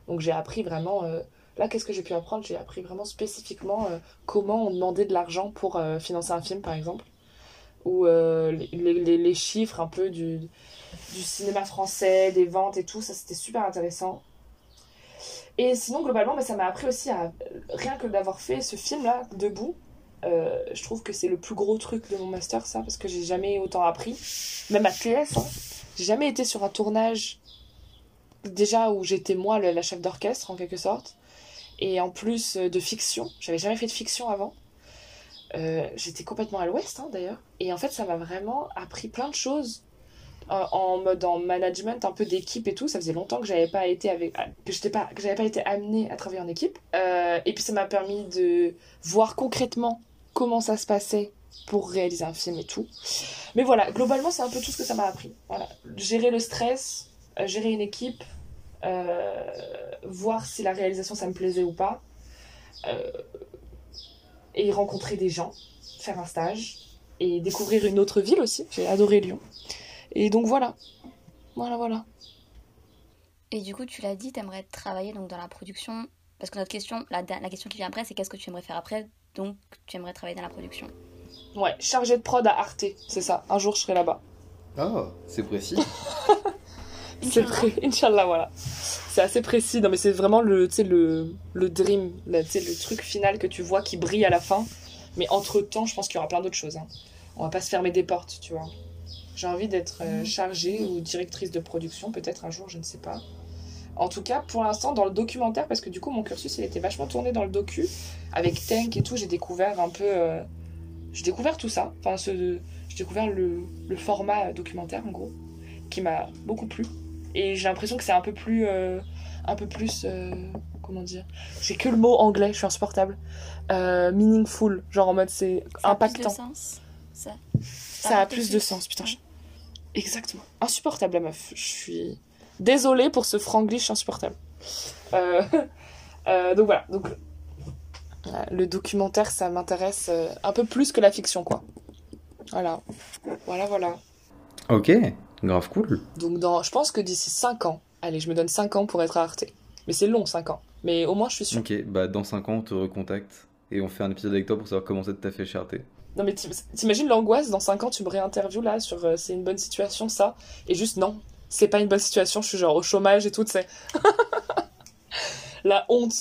Donc, j'ai appris vraiment. euh, Là, qu'est-ce que j'ai pu apprendre? J'ai appris vraiment spécifiquement euh, comment on demandait de l'argent pour financer un film, par exemple. Ou euh, les, les- chiffres un peu du, du cinéma français, des ventes et tout. Ça, c'était super intéressant. Et sinon, globalement, bah, ça m'a appris aussi à. Rien que d'avoir fait ce film-là, debout, euh, je trouve que c'est le plus gros truc de mon master, ça, parce que j'ai jamais autant appris. Même à TS, hein. J'ai jamais été sur un tournage, déjà où j'étais moi la chef d'orchestre, en quelque sorte et en plus euh, de fiction. J'avais jamais fait de fiction avant. Euh, J'étais complètement à l'ouest hein, d'ailleurs. Et en fait, ça m'a vraiment appris plein de choses en mode en management, un peu d'équipe et tout. Ça faisait longtemps que j'avais pas été avec, que j'étais pas, que j'avais pas été amenée à travailler en équipe. Euh, et puis ça m'a permis de voir concrètement comment ça se passait pour réaliser un film et tout. Mais voilà, globalement, c'est un peu tout ce que ça m'a appris. Voilà, gérer le stress, euh, gérer une équipe, voir si la réalisation ça me plaisait ou pas, et rencontrer des gens, faire un stage, et découvrir une autre ville aussi. J'ai adoré Lyon. Et donc voilà. Voilà, voilà. Et du coup, tu l'as dit, t'aimerais travailler donc dans la production. Parce que notre question, la, la question qui vient après, c'est qu'est-ce que tu aimerais faire après? Donc, tu aimerais travailler dans la production. Ouais, chargé de prod à Arte, c'est ça. Un jour, je serai là-bas. Oh, c'est précis. (laughs) C'est pré... Inch'Allah, voilà. C'est assez précis. Non, mais c'est vraiment le, le, le dream, sais, le truc final que tu vois qui brille à la fin. Mais entre-temps, je pense qu'il y aura plein d'autres choses. hein. On va pas se fermer des portes, tu vois. J'ai envie d'être euh, chargée ou directrice de production, peut-être un jour, je ne sais pas. En tout cas, pour l'instant, dans le documentaire, parce que du coup, mon cursus, il était vachement tourné dans le docu. Avec Tank et tout, j'ai découvert un peu... euh, J'ai découvert tout ça. Enfin, ce... j'ai découvert le, le format documentaire, en gros, qui m'a beaucoup plu. Et j'ai l'impression que c'est un peu plus. euh, un peu plus. euh, comment dire J'ai que le mot anglais, je suis insupportable. Euh, meaningful, genre en mode c'est Ça a plus de impactant. sens Ça, Ça a plus de sens, putain. je- Exactement. Insupportable la meuf. Je suis désolée pour ce franglish insupportable. Euh, (laughs) euh, donc voilà. Donc le documentaire, ça m'intéresse un peu plus que la fiction, quoi. Voilà. Voilà, voilà. Ok, grave cool. Donc dans, je pense que d'ici 5 ans, allez, je me donne 5 ans pour être à Arte. Mais c'est long, 5 ans. Mais au moins, je suis sûre. Ok, bah dans 5 ans, on te recontacte et on fait un épisode avec toi pour savoir comment ça t'a fait chez Arte. Non mais t'im- t'imagines l'angoisse, dans 5 ans, tu me réinterviews là sur euh, c'est une bonne situation, ça? Et juste, non, c'est pas une bonne situation, je suis genre au chômage et tout, tu sais. (laughs) La honte.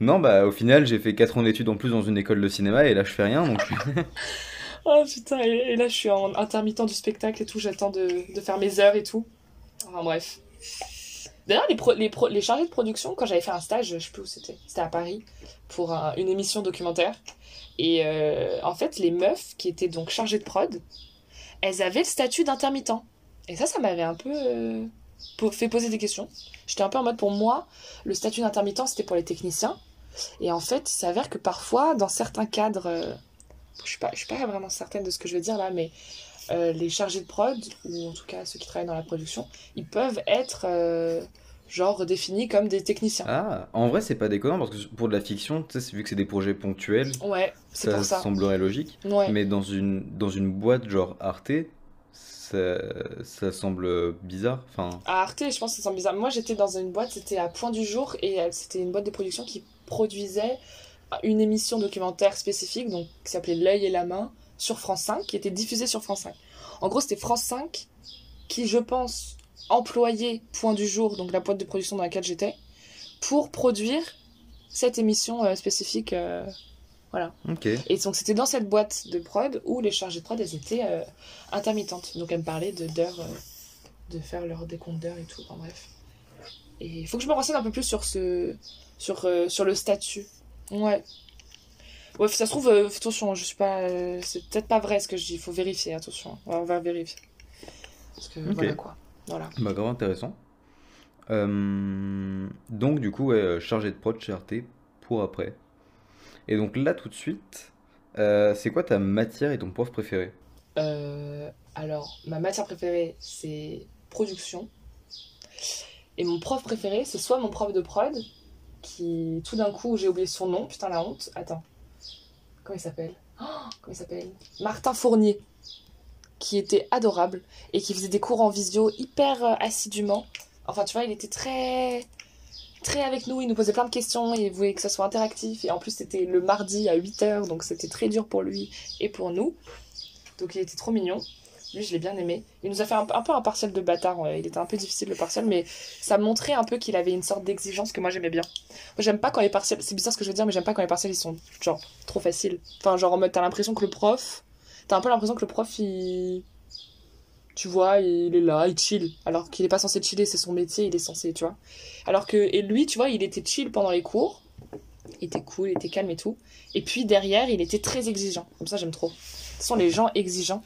Non, bah au final, j'ai fait 4 ans d'études en plus dans une école de cinéma et là je fais rien donc. (laughs) Oh putain, et, là je suis en intermittent du spectacle et tout, j'attends de, de faire mes heures et tout. Enfin bref. D'ailleurs, les, pro- les, les chargés de production, quand j'avais fait un stage, je sais plus où c'était, c'était à Paris, pour un- une émission documentaire. Et euh, en fait, les meufs qui étaient donc chargées de prod, elles avaient le statut d'intermittent. Et ça, ça m'avait un peu euh, fait poser des questions. J'étais un peu en mode, pour moi, le statut d'intermittent, c'était pour les techniciens. Et en fait, il s'avère que parfois, dans certains cadres euh, je suis pas, je suis pas vraiment certaine de ce que je vais dire là, mais euh, les chargés de prod, ou en tout cas ceux qui travaillent dans la production, ils peuvent être euh, genre définis comme des techniciens. Ah, en vrai, c'est pas déconnant parce que pour de la fiction, vu que c'est des projets ponctuels, Ouais, ça pour ça. semblerait logique. Ouais. Mais dans une, dans une boîte genre Arte, ça, ça semble bizarre. Enfin, À Arte, je pense que ça semble bizarre. Moi, j'étais dans une boîte, c'était à Point du Jour, et euh, c'était une boîte de production qui produisait une émission documentaire spécifique, donc qui s'appelait L'œil et la main, sur France 5, qui était diffusée sur France 5. En gros, c'était France 5 qui, je pense, employait Point du Jour, donc la boîte de production dans laquelle j'étais, pour produire cette émission euh, spécifique. euh, voilà. Et donc, c'était dans cette boîte de prod où les chargées de prod, elles étaient euh, intermittentes. Donc, elles me parlaient de d'heures, euh, de faire leur décompte d'heures et tout. Enfin, bref. Et il faut que je me renseigne un peu plus sur, ce, sur, sur le statut. Ouais. Ouais, ça se trouve, euh, attention, je suis pas. euh, c'est peut-être pas vrai ce que je dis, il faut vérifier, attention. Ouais, on va vérifier. Parce que voilà quoi. Voilà. Bah, grave intéressant. Euh, donc, du coup, ouais, chargé de prod chez Arte pour après. Et donc là, tout de suite, c'est quoi ta matière et ton prof préféré? Alors, ma matière préférée, c'est production. Et mon prof préféré, c'est soit mon prof de prod, qui tout d'un coup, j'ai oublié son nom, putain la honte. Attends. Comment il s'appelle? Oh, Comment il s'appelle? Martin Fournier. Qui était adorable et qui faisait des cours en visio hyper euh, assidûment. Enfin, tu vois, il était très. Très avec nous, il nous posait plein de questions, il voulait que ça soit interactif. Et en plus, c'était le mardi à 8h, donc c'était très dur pour lui et pour nous. Donc il était trop mignon. Lui, je l'ai bien aimé. Il nous a fait un, un peu un partiel de bâtard. Il était un peu difficile le partiel, mais ça montrait un peu qu'il avait une sorte d'exigence que moi j'aimais bien. J'aime pas quand les partiels. C'est bizarre ce que je veux dire, mais j'aime pas quand les partiels ils sont genre trop faciles. Enfin, genre en mode, t'as l'impression que le prof. T'as un peu l'impression que le prof il. Tu vois, il est là, il chill. Alors qu'il est pas censé chiller, c'est son métier, il est censé, tu vois. Alors que. Et lui, tu vois, il était chill pendant les cours. Il était cool, il était calme et tout. Et puis derrière, il était très exigeant. Comme ça, j'aime trop. Ce sont les gens exigeants.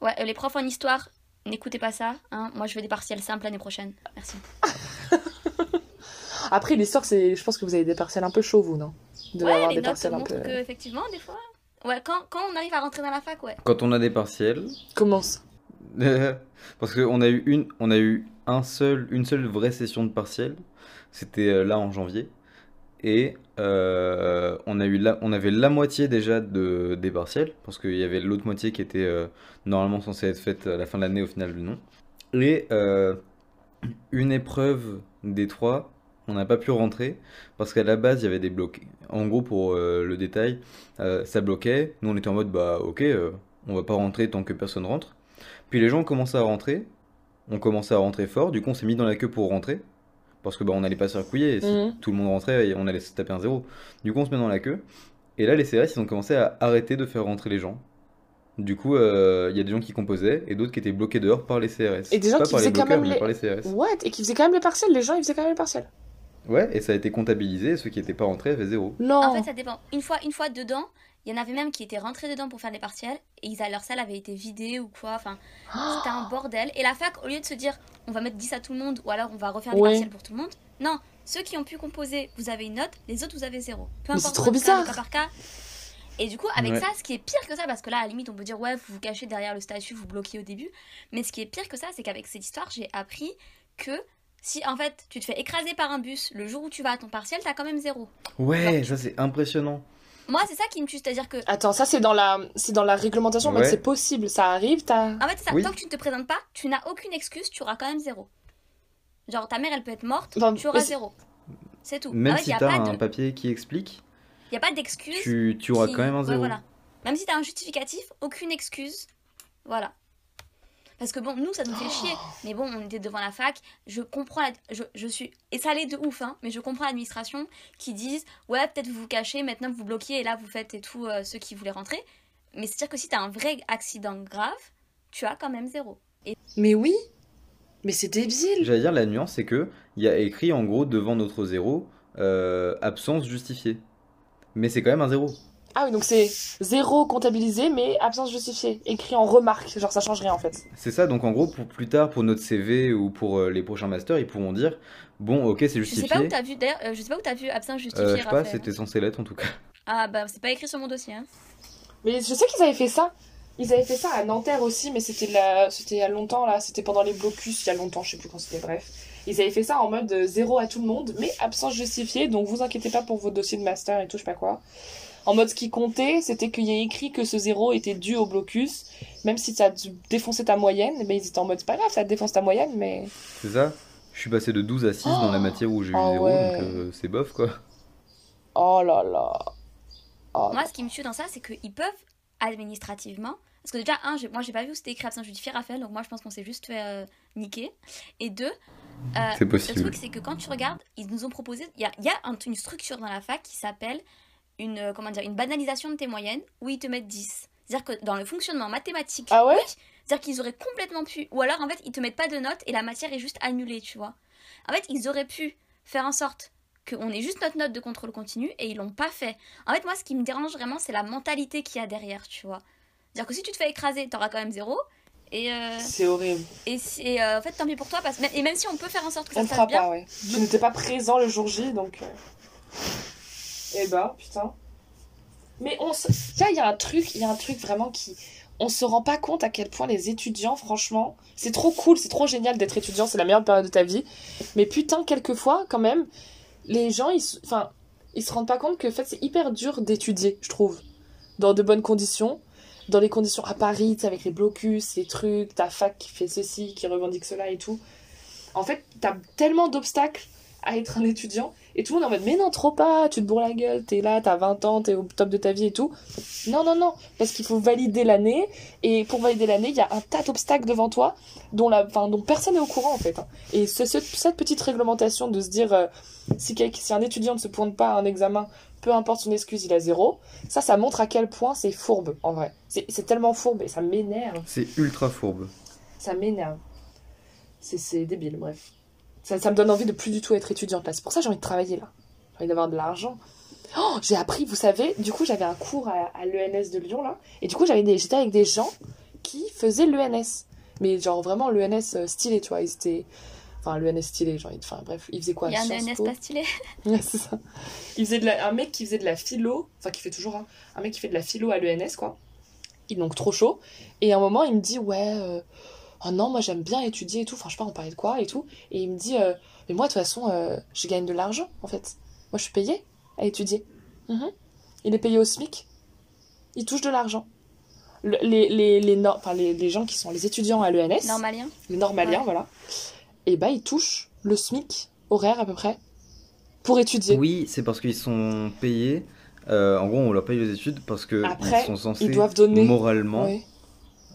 Ouais, euh, les profs en histoire, n'écoutez pas ça. Hein. Moi, je veux des partiels simples l'année prochaine. Merci. (laughs) Après, l'histoire, c'est. Je pense que vous avez des partiels un peu chauds, vous, non? De ouais, avoir les des notes partiels un peu. que, effectivement, des fois... Ouais, quand, quand on arrive à rentrer dans la fac, ouais. Quand on a des partiels, Commence. (laughs) parce qu'on a eu une, on a eu un seul, une seule vraie session de partiel, c'était euh, là en janvier, et euh, on avait la moitié déjà de, des partiels, parce qu'il y avait l'autre moitié qui était euh, normalement censée être faite à la fin de l'année, au final non. Et euh, une épreuve des trois, on n'a pas pu rentrer, parce qu'à la base il y avait des blocs. En gros, pour le détail, ça bloquait, nous on était en mode bah ok, on va pas rentrer tant que personne rentre. Puis les gens commencé à rentrer, on commençait à rentrer fort, du coup on s'est mis dans la queue pour rentrer, parce que bah on allait pas se faire couiller, et si Mhm. tout le monde rentrait, et on allait se taper un zéro. Du coup on se met dans la queue, et là les CRS ils ont commencé à arrêter de faire rentrer les gens. Du coup, euh, il y a des gens qui composaient et d'autres qui étaient bloqués dehors par les CRS. Et des gens pas qui par les faisaient quand même les- par les CRS. What? Et qui faisaient quand même les partiels Les gens, ils faisaient quand même les partiels Ouais, et ça a été comptabilisé, et ceux qui étaient pas rentrés avaient zéro. Non En fait, ça dépend. Une fois, une fois dedans, il y en avait même qui étaient rentrés dedans pour faire des partiels et ils, leur salle avait été vidée ou quoi. Enfin, c'était un (gasps) bordel. Et la fac, au lieu de se dire on va mettre 10 à tout le monde ou alors on va refaire des Ouais. partiels pour tout le monde, non. Ceux qui ont pu composer, vous avez une note, les autres, vous avez zéro. Peu importe, c'est trop bizarre. cas par cas. Et du coup, avec Ouais. ça, ce qui est pire que ça, parce que là, à la limite, on peut dire, ouais, vous vous cachez derrière le statut, vous bloquez au début. Mais ce qui est pire que ça, c'est qu'avec cette histoire, j'ai appris que si, en fait, tu te fais écraser par un bus le jour où tu vas à ton partiel, t'as quand même zéro. Ouais, ça c'est impressionnant. Moi, c'est ça qui me tue, c'est-à-dire que Attends, ça c'est dans la, c'est dans la réglementation, Ouais. c'est possible, ça arrive, t'as. En fait, c'est ça. Oui. Tant que tu ne te présentes pas, tu n'as aucune excuse, tu auras quand même zéro. Genre, ta mère, elle peut être morte, Enfin, tu auras mais zéro. C'est tout. Même en fait, si il n'y a, t'as pas un de- papier qui explique, y a pas d'excuse. tu, tu auras qui- quand même un ouais, zéro. voilà. Même si tu as un justificatif, aucune excuse. Voilà. Parce que bon, nous, ça nous fait chier. Mais bon, on était devant la fac. Je comprends. la- Je, je suis. Et ça allait de ouf, hein. Mais je comprends l'administration qui disent Ouais, peut-être vous vous cachez, maintenant vous bloquez et là vous faites et tout euh, ceux qui voulaient rentrer. Mais c'est-à-dire que si tu as un vrai accident grave, tu as quand même zéro. Mais oui Mais c'est débile J'allais dire, la nuance, c'est que il y a écrit en gros devant notre zéro euh, absence justifiée. Mais c'est quand même un zéro. Ah oui, donc c'est zéro comptabilisé, mais absence justifiée. Écrit en remarque, genre ça change rien en fait. C'est ça, donc en gros, pour plus tard, pour notre CV ou pour euh, les prochains masters, ils pourront dire Bon, ok, c'est Je sais justifié. pas où t'as vu d'ailleurs, euh, je sais pas où t'as vu absence justifié Euh, je sais pas, c'était censé l'être en tout cas. Ah bah c'est pas écrit sur mon dossier. Hein. Mais je sais qu'ils avaient fait ça. Ils avaient fait ça à Nanterre aussi, mais c'était la... c'était il y a longtemps là, c'était pendant les blocus, il y a longtemps, je sais plus quand c'était, bref. Ils avaient fait ça en mode zéro à tout le monde, mais absence justifiée, donc vous inquiétez pas pour vos dossiers de master et tout, je sais pas quoi. En mode ce qui comptait, c'était qu'il y a écrit que ce zéro était dû au blocus, même si ça défonçait ta moyenne, mais ils étaient en mode c'est pas grave, ça te défonce ta moyenne, mais. C'est ça Je suis passé de 12 à 6 dans la matière où j'ai eu 0, ouais. donc euh, c'est bof quoi. Oh là là. Oh. Moi, ce qui me tue dans ça, c'est qu'ils peuvent administrativement. Parce que déjà, un, moi, j'ai pas vu où c'était écrit absence justifiée, Raphaël, donc moi, je pense qu'on s'est juste fait euh, niquer. Et deux, euh, C'est le possible. truc, c'est que quand tu regardes, ils nous ont proposé. Il y a, il y a un- une structure dans la fac qui s'appelle une, euh, comment dire, une banalisation de tes moyennes, où ils te mettent 10. C'est-à-dire que dans le fonctionnement mathématique, Ah ouais oui, c'est-à-dire qu'ils auraient complètement pu. Ou alors, en fait, ils te mettent pas de notes et la matière est juste annulée, tu vois. En fait, ils auraient pu faire en sorte qu'on ait juste notre note de contrôle continu et ils l'ont pas fait. En fait, moi, ce qui me dérange vraiment, c'est la mentalité qu'il y a derrière, tu vois. C'est-à-dire que si tu te fais écraser, t'auras quand même zéro. Et, euh, C'est horrible. et c'est, euh, en fait, tant pis pour toi. Parce... Et même si on peut faire en sorte que ça se passe bien, pas, ouais. Tu n'étais pas présent le jour J, donc. euh. Eh ben, putain. Mais on se. Là, il y a un truc, il y a un truc vraiment qui. On se rend pas compte à quel point les étudiants, franchement, c'est trop cool, c'est trop génial d'être étudiant, c'est la meilleure période de ta vie. Mais putain, quelquefois, quand même, les gens, ils, enfin, ils se rendent pas compte que, en fait, c'est hyper dur d'étudier, je trouve, dans de bonnes conditions, dans les conditions à Paris, avec les blocus, les trucs, ta fac qui fait ceci, qui revendique cela et tout. En fait, t'as tellement d'obstacles à être un étudiant, et tout le monde est en mode, mais non, trop pas, tu te bourres la gueule, t'es là, t'as 20 ans, t'es au top de ta vie et tout. Non, non, non, parce qu'il faut valider l'année, et pour valider l'année, il y a un tas d'obstacles devant toi, dont, la, enfin, dont personne n'est au courant, en fait. hein. Et ce- ce- cette petite réglementation de se dire, euh, si, si un étudiant ne se pointe pas à un examen, peu importe son excuse, il a zéro, ça, ça montre à quel point c'est fourbe, en vrai. C'est c'est tellement fourbe, et ça m'énerve, C'est ultra fourbe. ça m'énerve. C'est- C'est débile, bref. Ça, ça me donne envie de plus du tout être étudiante là. C'est pour ça que j'ai envie de travailler là. J'ai envie d'avoir de l'argent. Oh, j'ai appris, vous savez, du coup j'avais un cours à, à l'ENS de Lyon là. Et du coup j'avais des, j'étais avec des gens qui faisaient l'ENS. Mais genre vraiment l'ENS euh, stylé, tu vois. Ils étaient... Enfin l'ENS stylé, genre, enfin bref, ils faisaient quoi? Il y a un ENS pas stylé. (laughs) Ouais, c'est ça. Il faisait de la- un mec qui faisait de la philo, enfin qui fait toujours un, un mec qui fait de la philo à l'ENS, quoi. Il est donc trop chaud. Et à un moment, il me dit, ouais, euh, oh non, moi j'aime bien étudier et tout. Enfin, je sais pas, on parlait de quoi et tout. Et il me dit, euh, mais moi de toute façon, euh, je gagne de l'argent, en fait. Moi, je suis payé à étudier. Mhm. Il est payé au SMIC. Il touche de l'argent. Le- les, les, les, enfin, les, les gens qui sont les étudiants à l'ENS, Normalien. les normaliens, Ouais. voilà, et bah ils touchent le SMIC horaire à peu près pour étudier. Oui, c'est parce qu'ils sont payés. euh, en gros, on leur paye les études parce que Après, ils sont censés ils doivent donner. moralement Ouais.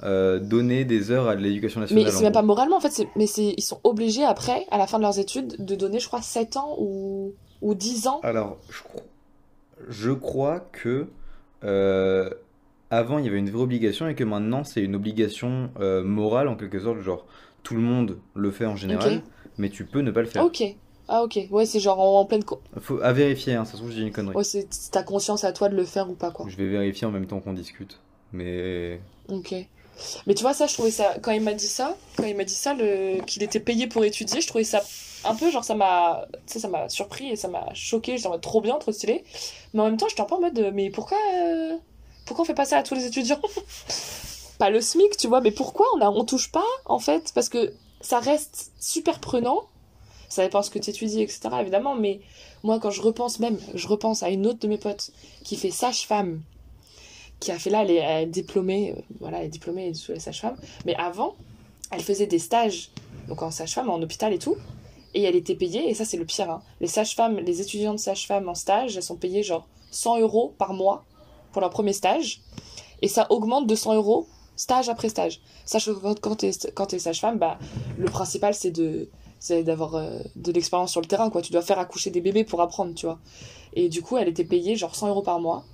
Euh, donner des heures à l'éducation Mais nationale. c'est en même pas moralement en fait, c'est- mais c'est ils sont obligés après, à la fin de leurs études, de donner je crois 7 ans ou, ou 10 ans. Alors, je, je crois que euh, avant il y avait une vraie obligation et que maintenant c'est une obligation euh, morale en quelque sorte. Genre, tout le monde le fait en général, mais tu peux ne pas le faire. Ok. Ah ok, ouais c'est genre en, en pleine... co- Faut à vérifier, hein, ça se trouve j'ai une connerie. Ouais c'est c'est ta conscience à toi de le faire ou pas quoi. Je vais vérifier en même temps qu'on discute. Mais Ok. Mais tu vois ça, je trouvais ça... Quand il m'a dit ça, quand il m'a dit ça, qu'il était payé pour étudier, je trouvais ça un peu genre ça m'a... Ça m'a surpris et ça m'a choqué, j'étais en mode trop bien, trop stylé. Mais en même temps j'étais un peu en mode, euh, mais pourquoi... euh, Pourquoi on fait pas ça à tous les étudiants? (laughs) Pas le SMIC, tu vois, mais pourquoi on, a... on touche pas en fait? Parce que ça reste super prenant. Ça dépend ce que tu étudies, etc. évidemment, mais moi quand je repense même, je repense à une autre de mes potes qui fait sage-femme, qui a fait là, elle est, diplômée, euh, voilà, elle est diplômée sous la sage-femme, mais avant, elle faisait des stages, donc en sage-femme, en hôpital et tout, et elle était payée, et ça c'est le pire, hein. les sages-femmes, les étudiants de sage-femme en stage, elles sont payées genre 100 euros par mois pour leur premier stage, et ça augmente de 100 euros stage après stage. Sache que quand- t'es quand t'es sage-femme, bah, le principal c'est de c'est d'avoir euh, de l'expérience sur le terrain, quoi. Tu dois faire accoucher des bébés pour apprendre, tu vois. Et du coup, elle était payée genre 100 euros par mois,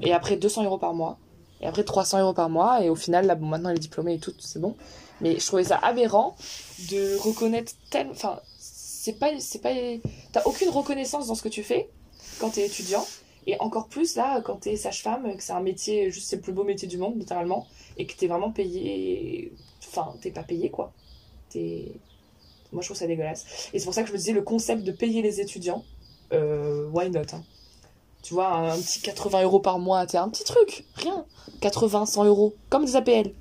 et après 200 euros par mois, et après 300 euros par mois, et au final, là, bon, maintenant elle est diplômée et tout, c'est bon. Mais je trouvais ça aberrant de reconnaître tel... Enfin, c'est pas... c'est pas T'as aucune reconnaissance dans ce que tu fais quand t'es étudiant, et encore plus là, quand t'es sage-femme, que c'est un métier, juste c'est le plus beau métier du monde, littéralement, et que t'es vraiment payé... Enfin, t'es pas payé, quoi. T'es... Moi, je trouve ça dégueulasse. Et c'est pour ça que je me disais, le concept de payer les étudiants, euh, why not hein. Tu vois, un, petit 80 euros par mois, t'es un petit truc, rien. 80, 100 euros, comme des APL.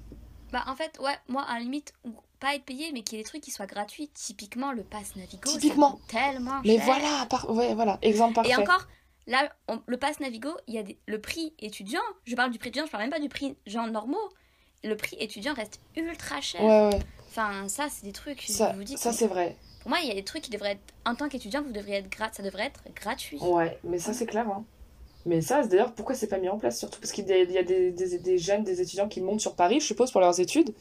Bah, en fait, ouais, moi, à la limite, pas être payé, mais qu'il y ait des trucs qui soient gratuits. Typiquement, le pass Navigo. Typiquement. tellement Mais cher. voilà, par... ouais, voilà, exemple parfait. Et encore, là, on- le pass Navigo, il y a des- le prix étudiant. Je parle du prix étudiant, je parle même pas du prix gens normaux. Le prix étudiant reste ultra cher. Ouais, ouais, Enfin, ça, c'est des trucs. ça, je vous dis ça c'est vrai. Pour moi, il y a des trucs qui devraient être. En tant qu'étudiant, vous devriez être ça devrait être gratuit. Ouais, mais ça c'est clair. Hein. Mais ça, c'est d'ailleurs, pourquoi c'est pas mis en place Surtout? Parce qu'il y a, il y a des, des, des jeunes, des étudiants qui montent sur Paris, je suppose, pour leurs études,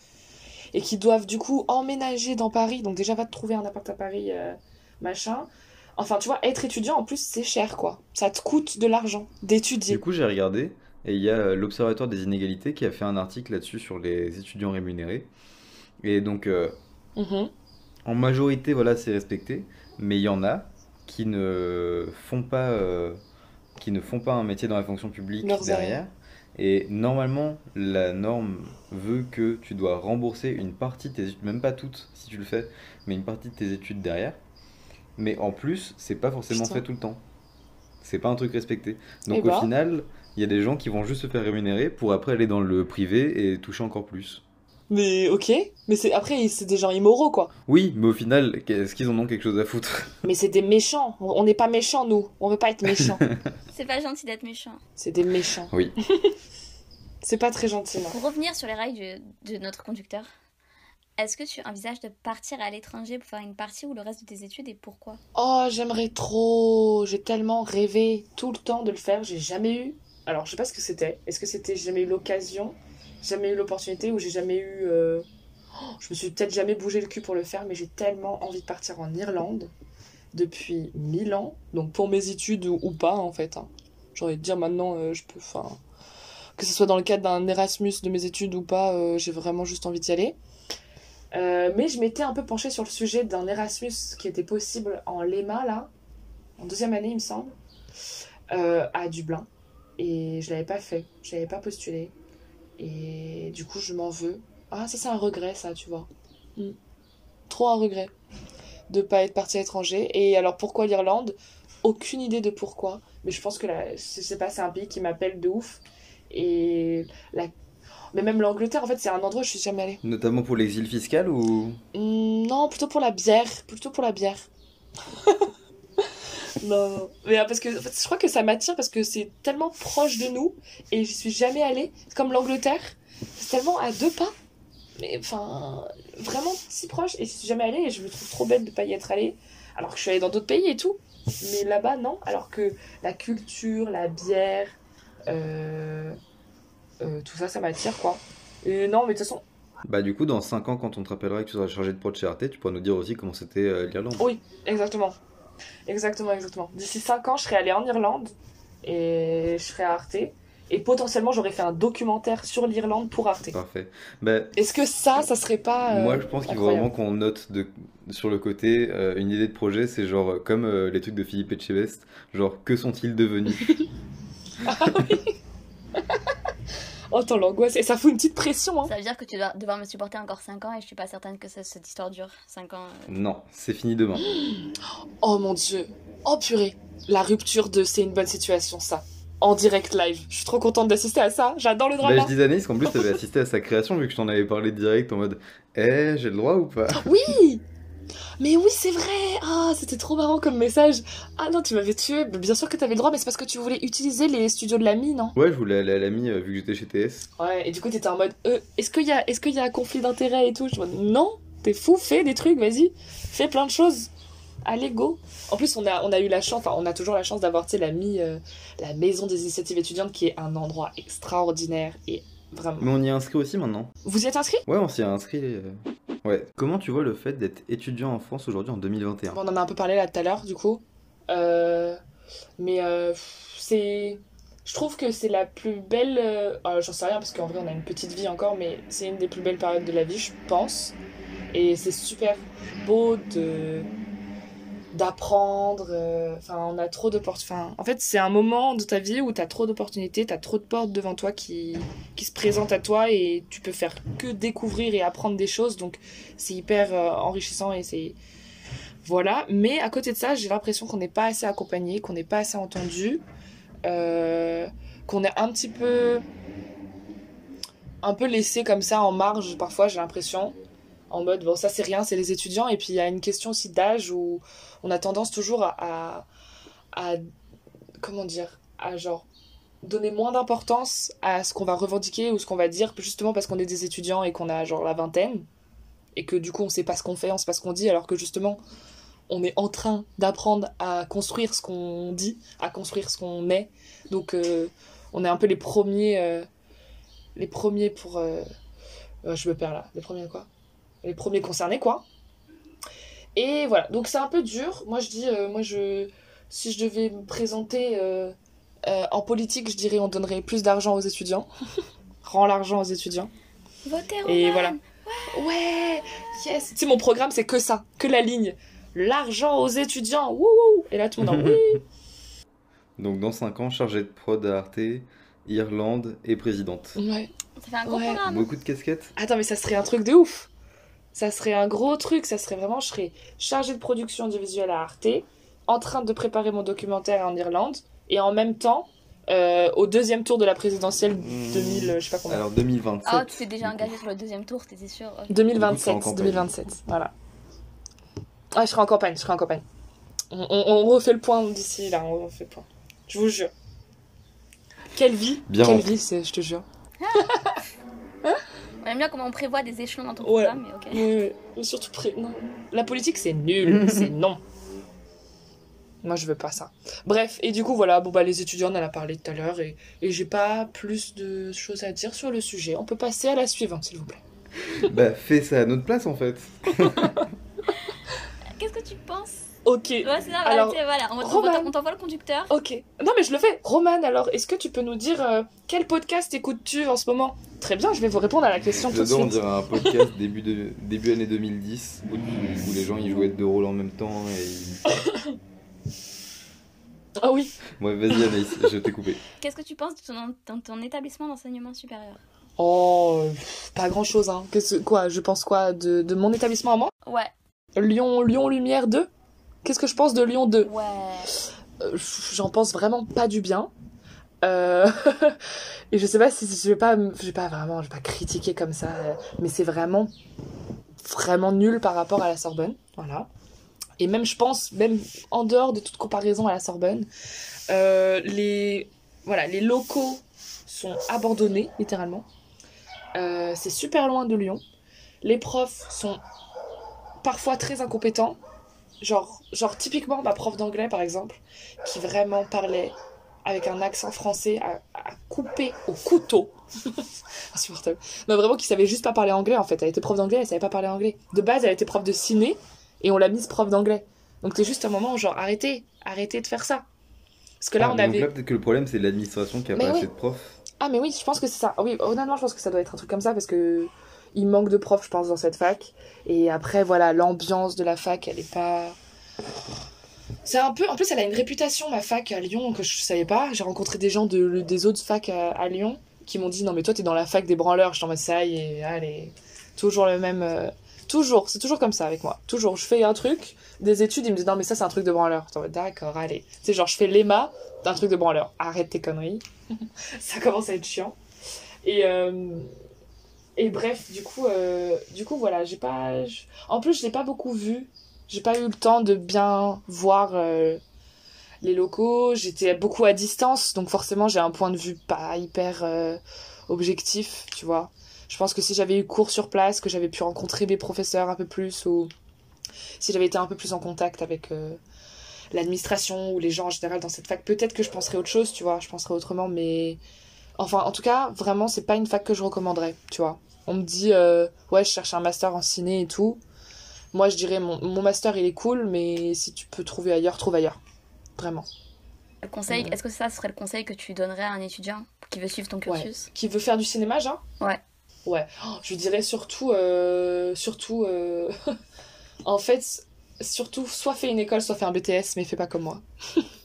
et qui doivent du coup emménager dans Paris. Donc déjà, va te trouver un appart à Paris, euh, machin. Enfin, tu vois, être étudiant, en plus, c'est cher, quoi. Ça te coûte de l'argent d'étudier. Du coup, j'ai regardé et il y a euh, l'Observatoire des inégalités qui a fait un article là-dessus sur les étudiants rémunérés. Et donc, euh, Mhm. En majorité, voilà, c'est respecté, mais il y en a qui ne font pas, euh, qui ne font pas un métier dans la fonction publique Leurs derrière. Et normalement, la norme veut que tu dois rembourser une partie de tes études, même pas toutes si tu le fais, mais une partie de tes études derrière. Mais en plus, c'est pas forcément Putain. fait tout le temps. C'est pas un truc respecté. Donc Eh au ben. final, il y a des gens qui vont juste se faire rémunérer pour après aller dans le privé et toucher encore plus. Mais ok, mais c'est après, c'est des gens immoraux, quoi. Oui, mais au final, est-ce qu'ils en ont quelque chose à foutre? Mais c'est des méchants. On n'est pas méchants, nous. On veut pas être méchants. (laughs) C'est pas gentil d'être méchant. c'est des méchants. Oui. (laughs) C'est pas très gentil, non. Pour revenir sur les rails du- de notre conducteur, est-ce que tu envisages de partir à l'étranger pour faire une partie ou le reste de tes études et pourquoi? Oh, j'aimerais trop. J'ai tellement rêvé tout le temps de le faire. J'ai jamais eu. Alors, je sais pas ce que c'était. Est-ce que c'était j'ai jamais eu l'occasion, jamais eu l'opportunité ou j'ai jamais eu. euh, oh, je me suis peut-être jamais bougé le cul pour le faire, mais j'ai tellement envie de partir en Irlande depuis mille ans. Donc pour mes études ou, pas en fait. hein. J'ai envie de dire maintenant, euh, je peux. Que ce soit dans le cadre d'un Erasmus de mes études ou pas, euh, j'ai vraiment juste envie d'y aller. Mais je m'étais un peu penchée sur le sujet d'un Erasmus qui était possible en Lema, là, en deuxième année, il me semble, à Dublin. Et je l'avais pas fait, je l'avais pas postulé. Et du coup, je m'en veux. Ah, ça, c'est un regret, ça, tu vois. Mm. Trop un regret de pas être partie à l'étranger. Et alors, pourquoi l'Irlande? Aucune idée de pourquoi. Mais je pense que sais pas, c'est un pays qui m'appelle de ouf. Et la... Mais même l'Angleterre, en fait, c'est un endroit où je suis jamais allée. Notamment pour l'exil fiscal ou... Hmm, non, plutôt pour la bière. Plutôt pour la bière. (laughs) non. Mais euh, parce que en fait, je crois que ça m'attire parce que c'est tellement proche de nous et je suis jamais allée. C'est comme l'Angleterre. C'est tellement à deux pas. Mais enfin, vraiment si proche et je suis jamais allée et je me trouve trop bête de pas y être allée. Alors que je suis allée dans d'autres pays et tout. Mais là-bas, non. Alors que la culture, la bière, euh, euh, tout ça, ça m'attire quoi. Et non, mais de toute façon, Bah du coup, dans 5 ans, quand on te rappellera que tu seras chargé de chez Arte, tu pourras nous dire aussi comment c'était euh, l'Irlande. Oui, exactement. Exactement, exactement. D'ici 5 ans, je serai allée en Irlande et je serai à Arte. Et potentiellement, j'aurais fait un documentaire sur l'Irlande pour Arte. Parfait. Bah, Est-ce que ça, ça serait pas. euh, moi, je pense qu'il faut vraiment qu'on note de, sur le côté euh, une idée de projet, c'est genre euh, comme euh, les trucs de Philippe Etchebest, genre que sont-ils devenus? (laughs) (laughs) Oh, tant l'angoisse. Et ça fout une petite pression, hein. Ça veut dire que tu dois devoir me supporter encore 5 ans et je suis pas certaine que ça- cette histoire dure 5 ans. euh. Non, c'est fini demain. (gasps) Oh mon dieu. Oh purée. La rupture de c'est une bonne situation, ça. En direct live. Je suis trop contente d'assister à ça. J'adore le Bah, drama. je disais Anaïs qu'en plus, t'avais assisté à sa création vu que je t'en avais parlé direct en mode Eh, j'ai le droit ou pas? Oui Mais oui, c'est vrai. Ah, c'était trop marrant comme message. Ah non, tu m'avais tué. Bien sûr que t'avais le droit, mais c'est parce que tu voulais utiliser les studios de l'ami, non? Ouais, je voulais aller à l'ami euh, vu que j'étais chez TS. Ouais, et du coup, t'étais en mode euh, Est-ce qu'il y, a... est qu'il y a un conflit d'intérêt et tout? Je me Non. T'es fou, fais des trucs, vas-y. Fais plein de choses. Allez, go. En plus, on a, on a eu la chance, enfin, on a toujours la chance d'avoir, tu sais, l'ami, euh, la maison des initiatives étudiantes qui est un endroit extraordinaire et vraiment. Mais on y est inscrit aussi maintenant. Vous y êtes inscrit? Ouais, on s'y est inscrit. euh. Ouais. Comment tu vois le fait d'être étudiant en France aujourd'hui en 2021 On en a un peu parlé là tout à l'heure, du coup. Euh, mais euh, c'est. Je trouve que c'est la plus belle. alors, J'en sais rien parce qu'en vrai, on a une petite vie encore, mais c'est une des plus belles périodes de la vie, je pense. Et c'est super beau de d'apprendre. euh, Enfin, on a trop d'opportunités. Enfin, en fait, c'est un moment de ta vie où tu as trop d'opportunités, tu as trop de portes devant toi qui, qui se présentent à toi et tu peux faire que découvrir et apprendre des choses. Donc, c'est hyper euh, enrichissant et c'est. Voilà. Mais à côté de ça, j'ai l'impression qu'on n'est pas assez accompagné, qu'on n'est pas assez entendu. euh, qu'on est un petit peu un peu laissé comme ça en marge parfois j'ai l'impression en mode bon ça c'est rien c'est les étudiants. Et puis il y a une question aussi d'âge où on a tendance toujours à, comment dire à genre donner moins d'importance à ce qu'on va revendiquer ou ce qu'on va dire justement parce qu'on est des étudiants et qu'on a genre la vingtaine. Et que du coup on sait pas ce qu'on fait on sait pas ce qu'on dit alors que justement on est en train d'apprendre à construire ce qu'on dit à construire ce qu'on est. Donc euh, on est un peu les premiers euh, les premiers pour euh, je me perds là. Les premiers quoi? Les premiers concernés quoi. Et voilà. Donc c'est un peu dur. Moi je dis euh, moi je si je devais me présenter euh, euh, en politique je dirais on donnerait plus d'argent aux étudiants. (laughs) Rend l'argent aux étudiants. Votez et Roman. voilà ouais. Yes. Tu sais mon programme c'est que ça. Que la ligne. L'argent aux étudiants. Wouhou et là tout le monde en (laughs) oui. Donc dans 5 ans, chargée de prod à Arte, Irlande et présidente. ouais. Ça fait un gros Ouais. programme. Beaucoup de casquettes? Attends, mais ça serait un truc de ouf. Ça serait un gros truc. Ça serait vraiment, je serais chargée de production audiovisuelle à Arte, en train de préparer mon documentaire en Irlande, et en même temps, euh, au deuxième tour de la présidentielle 2000, je sais pas combien. Alors 2027. Ah, tu t'es déjà engagé sur le deuxième tour, t'étais sûr ok. Du coup, c'est 2027, en campagne. 2027, voilà. Ah, je serai en campagne, je serai en campagne. On, on- on refait le point d'ici là, on refait le point. Je vous jure. Quelle vie, Bien quelle vie, c'est, je te jure. (laughs) On aime bien comment on prévoit des échelons dans ton Ouais. programme, mais ok. Oui, oui, surtout pré- non. La politique, c'est nul, (laughs) c'est non. Moi, je veux pas ça. Bref, et du coup, voilà, bon, bah, les étudiants, on en a parlé tout à l'heure, et, et j'ai pas plus de choses à dire sur le sujet. On peut passer à la suivante, s'il vous plaît. Bah fais ça à notre place en fait. (laughs) (laughs) Qu'est-ce que tu penses Ok. Ouais, c'est ça, Alors, voilà. On, on- Roman. on t'envoie le conducteur. Ok. Non, mais je le fais. Roman, alors, est-ce que tu peux nous dire euh, quel podcast écoutes-tu en ce moment? Très bien, je vais vous répondre à la question tout de J'adore, on suite. dirait un podcast début, de, début année 2010 où, où les gens ils jouaient deux rôles en même temps et. Ah oui. Ouais vas-y Anaïs, je t'ai coupé. Qu'est-ce que tu penses de ton, ton- ton établissement d'enseignement supérieur? Oh, pas grand-chose, hein. Qu'est-ce- quoi, je pense quoi de, de mon établissement à moi? Ouais, Lyon, Lyon Lumière 2 Qu'est-ce que je pense de Lyon 2 ouais. Euh, j'en pense vraiment pas du bien. Euh, (laughs) et je sais pas si je vais pas, je vais pas vraiment, je vais pas critiquer comme ça, euh, mais c'est vraiment, vraiment nul par rapport à la Sorbonne, voilà. Et même, je pense, même en dehors de toute comparaison à la Sorbonne, euh, les, voilà, les locaux sont abandonnés, littéralement. Euh, c'est super loin de Lyon. Les profs sont parfois très incompétents. Genre, genre typiquement ma prof d'anglais par exemple, qui vraiment parlait avec un accent français à, à couper au couteau. (laughs) Insupportable. Non, vraiment qui savait juste pas parler anglais en fait. Elle était prof d'anglais, elle savait pas parler anglais. De base, elle était prof de ciné et on l'a mise prof d'anglais. Donc c'est juste un moment genre arrêtez, arrêtez de faire ça. Parce que là Ah, on mais avait. là peut-être que le problème c'est l'administration qui a Mais pas oui. assez de profs. Ah mais oui, je pense que c'est ça. Oui, honnêtement, je pense que ça doit être un truc comme ça parce que il manque de profs, je pense, dans cette fac. Et après, voilà, l'ambiance de la fac, elle est pas. C'est un peu. En plus, elle a une réputation, ma fac à Lyon, que je savais pas. J'ai rencontré des gens de, des autres facs à, à Lyon qui m'ont dit non, mais toi, t'es dans la fac des branleurs. Je t'en ça et allez. Toujours le même. euh, Toujours, c'est toujours comme ça avec moi. Toujours, je fais un truc, des études, ils me disent non, mais ça, c'est un truc de branleur. D'accord, allez. C'est genre, je fais l'EMA d'un truc de branleur. Arrête tes conneries. (laughs) ça commence à être chiant. Et, euh, et bref, du coup, euh, du coup voilà, j'ai pas. En plus, je l'ai pas beaucoup vu. J'ai pas eu le temps de bien voir euh, les locaux. J'étais beaucoup à distance, donc forcément, j'ai un point de vue pas hyper euh, objectif, tu vois. Je pense que si j'avais eu cours sur place, que j'avais pu rencontrer mes professeurs un peu plus, ou si j'avais été un peu plus en contact avec l'administration ou les gens en général dans cette fac, peut-être que je penserais autre chose, tu vois. Je penserais autrement, mais Enfin, en tout cas, vraiment, c'est pas une fac que je recommanderais, tu vois. On me dit, euh, ouais, je cherche un master en ciné et tout. Moi, je dirais, mon, mon master, il est cool, mais si tu peux trouver ailleurs, trouve ailleurs. Vraiment. Le conseil, est-ce que ça serait le conseil que tu donnerais à un étudiant qui veut suivre ton cursus? Qui veut faire du cinéma, genre Ouais. Ouais. Oh, je dirais surtout, euh, surtout, euh, (laughs) en fait, surtout, soit fais une école, soit fais un BTS, mais fais pas comme moi. (laughs)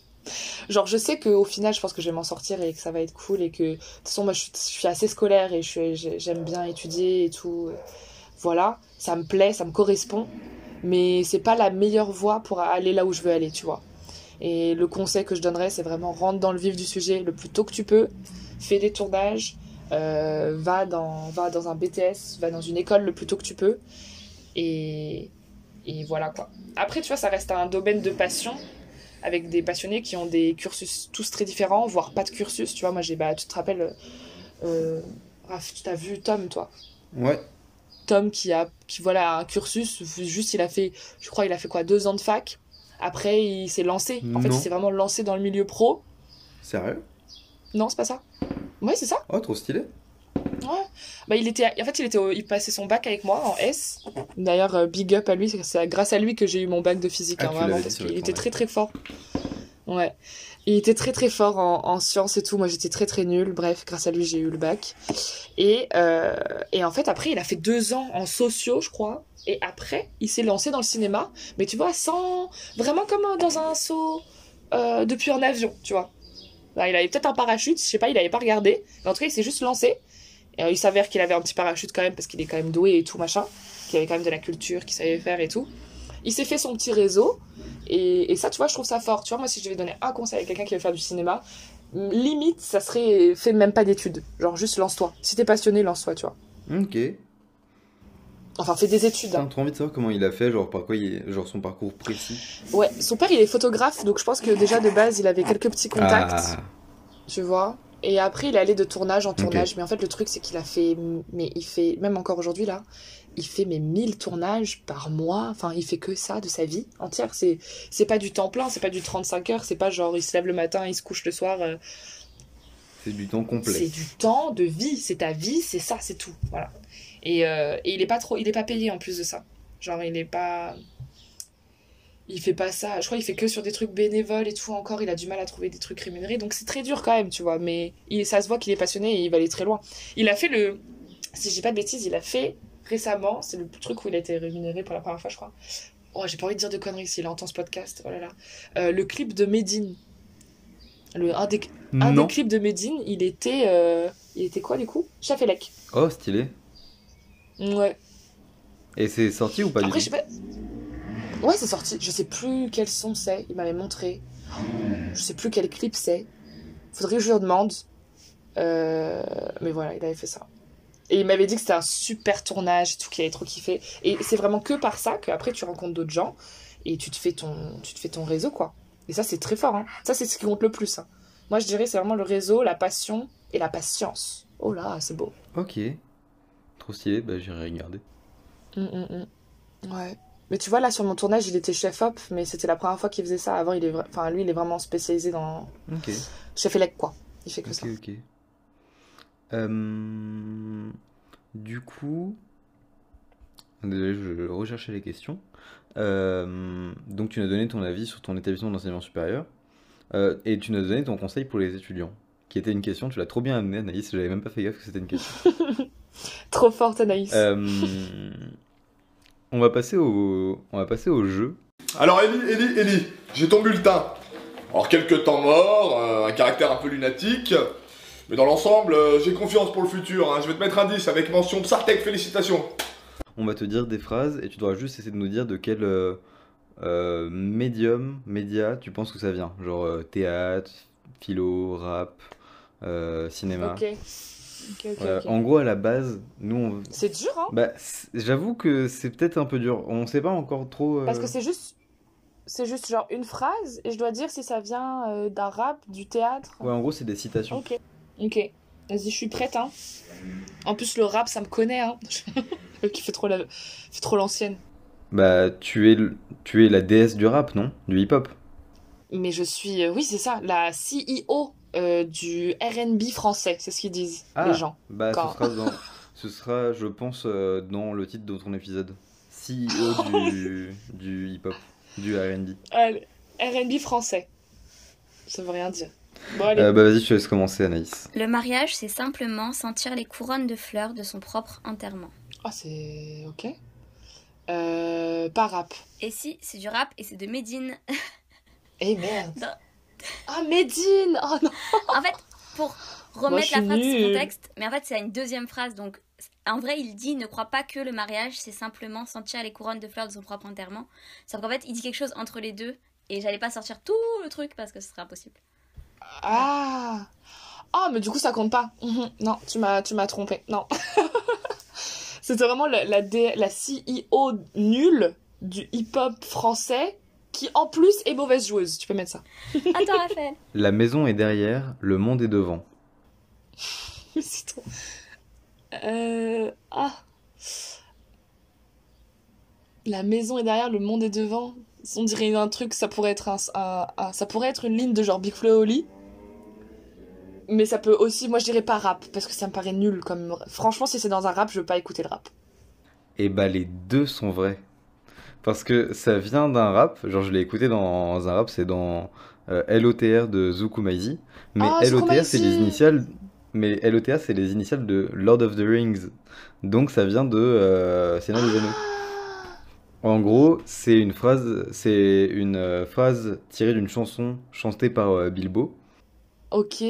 Genre, je sais qu'au final, je pense que je vais m'en sortir et que ça va être cool et que, de toute façon, moi, je suis, assez scolaire et j'aime bien étudier et tout. Voilà, ça me plaît, ça me correspond, mais c'est pas la meilleure voie pour aller là où je veux aller, tu vois. Et le conseil que je donnerais, c'est vraiment rentre dans le vif du sujet le plus tôt que tu peux, fais des tournages, euh, va, dans, va dans un BTS, va dans une école le plus tôt que tu peux. Et, et voilà quoi. Après, tu vois, ça reste un domaine de passion avec des passionnés qui ont des cursus tous très différents, voire pas de cursus. Tu vois, moi, j'ai, bah, tu te rappelles, euh, Raph, tu t'as vu Tom, toi? Ouais. Tom qui a, qui voilà, un cursus, juste il a fait, je crois, il a fait quoi, deux ans de fac. Après, il s'est lancé. En fait, il s'est vraiment lancé dans le milieu pro. Sérieux? Non, c'est pas ça Ouais, c'est ça. Oh, trop stylé. Ouais. Bah, il était, en fait, il était, au- il passait son bac avec moi en S. D'ailleurs, euh, big up à lui. C'est grâce à lui que j'ai eu mon bac de physique, Ah, hein, vraiment, parce qu'il était très très fort. Ouais. Il était très très fort en, en sciences et tout. Moi, j'étais très très nulle. Bref, grâce à lui, j'ai eu le bac. Et, euh, et en fait, après, il a fait deux ans en sociaux, je crois. Et après, il s'est lancé dans le cinéma. Mais tu vois, sans. Vraiment comme euh, dans un saut euh, depuis un avion, tu vois. Là, il avait peut-être un parachute, je sais pas, il avait pas regardé. Mais en tout cas, il s'est juste lancé. Et, euh, il s'avère qu'il avait un petit parachute quand même, parce qu'il est quand même doué et tout, machin. Qu'il avait quand même de la culture, qu'il savait faire et tout. Il s'est fait son petit réseau. Et, et ça, tu vois, je trouve ça fort. Tu vois, moi, si je devais donner un conseil à quelqu'un qui veut faire du cinéma, limite, ça serait fais même pas d'études. Genre, juste lance-toi. Si t'es passionné, lance-toi, tu vois. Ok. Enfin, fais des études. T'as hein. trop envie de savoir comment il a fait, genre par quoi il est, genre son parcours précis. Ouais, son père, il est photographe, donc je pense que déjà de base, il avait quelques petits contacts. Ah, tu vois. Et après, il allé de tournage en tournage. Mais en fait, le truc, c'est qu'il a fait. Mais il fait. Même encore aujourd'hui, là, il fait mes 1000 tournages par mois. Enfin, il fait que ça de sa vie entière. C'est c'est pas du temps plein, c'est pas du 35 heures. C'est pas genre, il se lève le matin, il se couche le soir. euh, c'est du temps complet. C'est du temps de vie. C'est ta vie, c'est ça, c'est tout. Voilà. Et, euh, et il est pas trop. Il est pas payé en plus de ça. Genre, il est pas. Il fait pas ça. Je crois qu'il fait que sur des trucs bénévoles et tout encore. Il a du mal à trouver des trucs rémunérés. Donc c'est très dur quand même, tu vois. Mais il, ça se voit qu'il est passionné et il va aller très loin. Il a fait le. Si je dis pas de bêtises, il a fait récemment. C'est le truc où il a été rémunéré pour la première fois, je crois. Oh, j'ai pas envie de dire de conneries s'il entend ce podcast. Oh là là. Euh, le clip de Medine. Le, un, des, un des clips de Medine, il était. euh, il était quoi du coup? Chafelec. Oh, stylé. Ouais. Et c'est sorti ou pas Après, du je tout sais pas. Ouais, c'est sorti. Je sais plus quel son c'est. Il m'avait montré. Je sais plus quel clip c'est. Faudrait que je lui demande. Euh, Mais voilà, il avait fait ça. Et il m'avait dit que c'était un super tournage, tout qu'il avait trop kiffé. Et c'est vraiment que par ça qu'après tu rencontres d'autres gens et tu te fais ton, tu te fais ton réseau, quoi. Et ça, c'est très fort. Hein. Ça, c'est ce qui compte le plus. hein. Moi, je dirais c'est vraiment le réseau, la passion et la patience. Oh là, c'est beau. Ok. Trop stylé, bah j'irai regarder. Hum, hum. Ouais. Mais tu vois, là, sur mon tournage, il était chef-op, mais c'était la première fois qu'il faisait ça. Avant, il est vra- enfin, lui, il est vraiment spécialisé dans Ok. chef élec, quoi. Il fait que ça. Ok, ok. Euh, du coup, désolé, je recherchais les questions. Euh, donc, tu nous as donné ton avis sur ton établissement d'enseignement supérieur Euh, et tu nous as donné ton conseil pour les étudiants, qui était une question. Tu l'as trop bien amené, Anaïs. J'avais même pas fait gaffe que c'était une question. (laughs) Trop forte, Anaïs. On va passer au, on va passer au jeu. Alors Ellie, Ellie, Ellie, j'ai ton bulletin. Alors quelques temps morts, euh, un caractère un peu lunatique, mais dans l'ensemble, euh, j'ai confiance pour le futur. hein. Je vais te mettre un 10 avec mention Psartec, félicitations. On va te dire des phrases et tu devras juste essayer de nous dire de quel euh, euh, médium, média, tu penses que ça vient. Genre euh, théâtre, philo, rap, euh, cinéma. ok. En gros, à la base, nous, on... C'est dur, hein bah, j'avoue que c'est peut-être un peu dur. On sait pas encore trop. euh, Parce que c'est juste. C'est juste genre une phrase et je dois dire si ça vient euh, d'un rap, du théâtre. Ouais, en gros, c'est des citations. Ok. Ok. Vas-y, je suis prête, hein. En plus, le rap, ça me connaît, hein. (laughs) Qui fait trop la... fait trop l'ancienne. Bah, tu es, le- tu es la déesse du rap, non? Du hip-hop? Mais je suis, euh, oui, c'est ça, la CEO euh, du RB français, c'est ce qu'ils disent, Ah, les gens. Bah, Quand- ce sera, dans- (laughs) ce sera, je pense, euh, dans le titre de ton épisode. CEO (laughs) du, du hip-hop, du R&B. RB français. Ça veut rien dire. Bon, allez. Euh, bah, vas-y, je te laisse commencer, Anaïs. Le mariage, c'est simplement sentir les couronnes de fleurs de son propre enterrement. Ah, c'est. Ok. Euh, pas rap. Et si, c'est du rap et c'est de Médine. (laughs) Eh merde. Ah, Medine Oh non En fait, pour remettre la phrase de nulle. contexte, mais en fait, c'est une deuxième phrase. Donc, en vrai, il dit ne crois pas que le mariage, c'est simplement sentir les couronnes de fleurs de son propre enterrement. Sauf qu'en fait, il dit quelque chose entre les deux. Et j'allais pas sortir tout le truc parce que ce serait impossible. Ah Ah, mais du coup, ça compte pas. Mhm. Non, tu m'as, tu m'as trompé. Non. (laughs) C'était vraiment la, la, la CEO nulle du hip-hop français qui, en plus, est mauvaise joueuse. Tu peux mettre ça. (laughs) Attends, Raphaël. La maison est derrière, le monde est devant. Mais (laughs) c'est trop. Euh... Ah. La maison est derrière, le monde est devant. On dirait un truc, ça pourrait être un, un- un- ça pourrait être une ligne de genre Big Flo et Oli. Mais ça peut aussi, moi je dirais pas rap, parce que ça me paraît nul comme. Franchement, si c'est dans un rap, je veux pas écouter le rap. Et bah les deux sont vrais. Parce que ça vient d'un rap, genre je l'ai écouté dans un rap, c'est dans euh, LOTR de Zukumaizi. Mais Ah, LOTR c'est les initiales, mais LOTR c'est les initiales de Lord of the Rings. Donc ça vient de euh, Seigneur des Anneaux. En gros, c'est une phrase, c'est une euh, phrase tirée d'une chanson chantée par euh, Bilbo. Ok.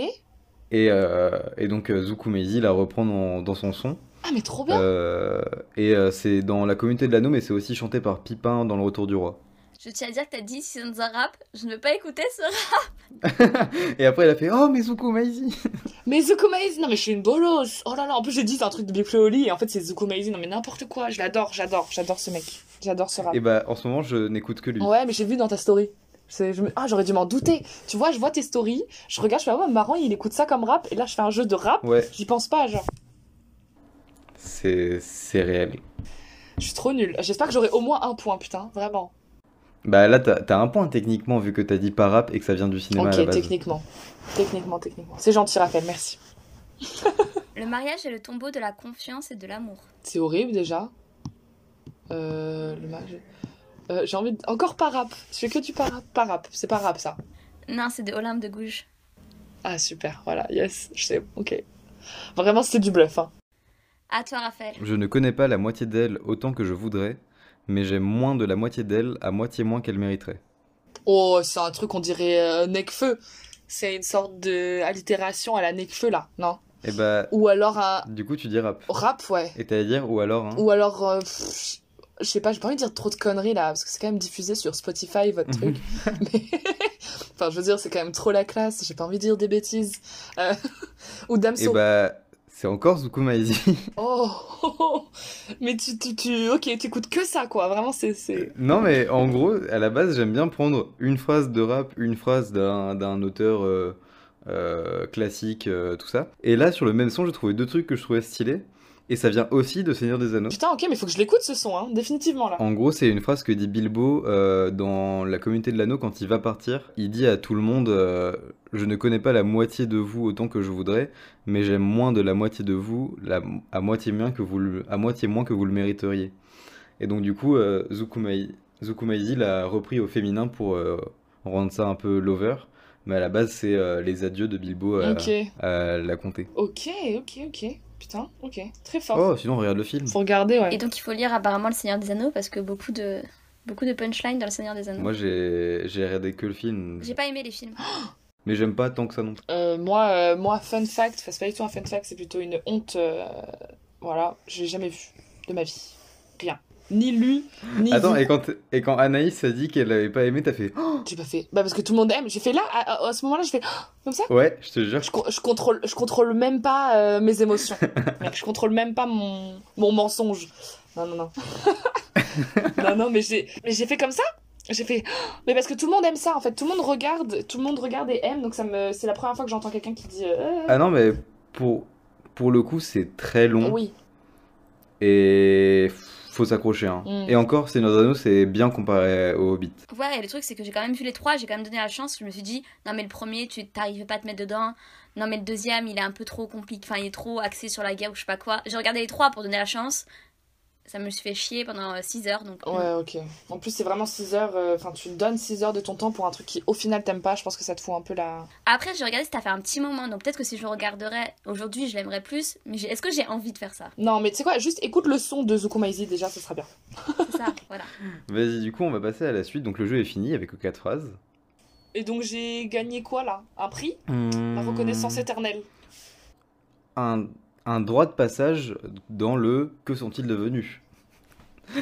Et, euh, et donc euh, Zukumaizi la reprend dans, dans son son. Ah, mais trop bien. Euh, et euh, c'est dans la communauté de l'anneau, mais c'est aussi chanté par Pipin dans Le Retour du Roi. Je tiens à dire que t'as dit si un rap, je ne veux pas écouter ce rap. (laughs) Et après, elle a fait Oh, mais Zukumaizi (laughs) Mais Zukumaizi, non mais je suis une bolosse. Oh là là, en plus j'ai dit c'est un truc de Big Flo et Oli, et en fait c'est Zukumaizi. Non mais n'importe quoi, je l'adore, j'adore, j'adore ce mec. J'adore ce rap. Et bah, en ce moment, je n'écoute que lui. Ouais, mais j'ai vu dans ta story. C'est- je me- Ah, j'aurais dû m'en douter. Tu vois, je vois tes stories, je regarde, je fais, ah ouais, marrant, il écoute ça comme rap, et là, je fais un jeu de rap, Ouais, j'y pense pas, genre. c'est c'est réel. Je suis trop nulle. J'espère que j'aurai au moins un point, putain, vraiment. Bah là, t'as t'as un point techniquement, vu que t'as dit pas rap et que ça vient du cinéma à la ok, base. techniquement. Techniquement, techniquement. C'est gentil, Raphaël, merci. (laughs) Le mariage est le tombeau de la confiance et de l'amour. C'est horrible déjà. Euh, le mariage- Euh, j'ai envie de... Encore pas rap. Je fais que du pas rap. Pas rap. C'est pas rap, ça. Non, c'est de Olympe de Gouges. Ah, super. Voilà, yes. Je sais. Ok. Vraiment, c'était du bluff, hein. À toi, Raphaël. Je ne connais pas la moitié d'elle autant que je voudrais, mais j'aime moins de la moitié d'elle à moitié moins qu'elle mériterait. Oh, c'est un truc, on dirait euh, Necfeu. C'est une sorte de allitération à la Necfeu, là, non? Et bah, Ou alors un du coup, tu dis rap. rap, ouais. Et t'allais dire ou alors, hein Ou alors, euh, pff, je sais pas, j'ai pas envie de dire trop de conneries, là, parce que c'est quand même diffusé sur Spotify, votre truc. (laughs) Mais, (laughs) enfin, je veux dire, c'est quand même trop la classe, j'ai pas envie de dire des bêtises. Euh, (laughs) Ou Et Damso. bah, c'est encore Zukumaizi. Oh, mais tu, tu, tu, ok, t'écoutes que ça, quoi. Vraiment, c'est, c'est. Non, mais en gros, à la base, j'aime bien prendre une phrase de rap, une phrase d'un d'un auteur euh, euh, classique, euh, tout ça. Et là, sur le même son, j'ai trouvé deux trucs que je trouvais stylés. Et ça vient aussi de Seigneur des Anneaux. Putain, ok, mais faut que je l'écoute ce son, hein, définitivement là. En gros, c'est une phrase que dit Bilbo euh, dans la communauté de l'anneau quand il va partir. Il dit à tout le monde euh, Je ne connais pas la moitié de vous autant que je voudrais, mais j'aime moins de la moitié de vous, la, à, moitié moins que vous le, à moitié moins que vous le mériteriez. Et donc, du coup, euh, Zukumai- Zukumaizi l'a repris au féminin pour euh, rendre ça un peu lover. Mais à la base, c'est les adieux de Bilbo à la comté. ok, ok, ok. Putain, ok, très fort. Oh, sinon, regarde le film. Faut regarder, ouais. Et donc il faut lire apparemment Le Seigneur des Anneaux parce que beaucoup de beaucoup de punchlines dans Le Seigneur des Anneaux. Moi, j'ai j'ai regardé que le film. J'ai pas aimé les films. (gasps) Mais j'aime pas tant que ça non plus. Euh, moi, euh, moi, fun fact, enfin, c'est pas du tout un fun fact, c'est plutôt une honte. euh, voilà, je l'ai jamais vu de ma vie. Rien. Ni lu, ni Attends, vu. et quand, et quand Anaïs a dit qu'elle avait pas aimé, t'as fait Oh J'ai pas fait. Bah, parce que tout le monde aime. J'ai fait là, à, à- à ce moment-là, je fais comme ça. Ouais, je te jure. Je, co- je contrôle, je contrôle même pas euh, mes émotions. (laughs) Mec, je contrôle même pas mon, mon mensonge. Non, non, non. (laughs) non, non, mais j'ai, mais j'ai fait comme ça. J'ai fait, mais parce que tout le monde aime ça en fait. Tout le monde regarde, tout le monde regarde et aime. Donc ça me, c'est la première fois que j'entends quelqu'un qui dit, euh, Ah non, mais pour, pour le coup, c'est très long. oui. Et faut s'accrocher. Hein. Mm. Et encore, Seigneur des Anneaux, c'est bien comparé au Hobbit. Ouais, et le truc c'est que j'ai quand même vu les trois, j'ai quand même donné la chance. Je me suis dit, non mais le premier, tu t'arrives pas à te mettre dedans. Non mais le deuxième, il est un peu trop compliqué, enfin il est trop axé sur la guerre ou je sais pas quoi. J'ai regardé les trois pour donner la chance. Ça me suis fait chier pendant 6 heures donc. Ouais, ok. En plus, c'est vraiment 6 heures. euh, Enfin, tu donnes 6 heures de ton temps pour un truc qui, au final, t'aimes pas. Je pense que ça te fout un peu la. Après, j'ai regardé, ça fait un petit moment, donc peut-être que si je regarderais aujourd'hui, je l'aimerais plus. Mais est-ce que j'ai envie de faire ça? Non, mais tu sais quoi, juste écoute le son de Zukumaizi déjà, ce sera bien. C'est ça, (laughs) voilà. Vas-y, du coup, on va passer à la suite. Donc le jeu est fini avec quatre phrases. Et donc, j'ai gagné quoi là? Un prix? La Hmm. reconnaissance éternelle. Un, un droit de passage dans le Que sont-ils devenus (laughs)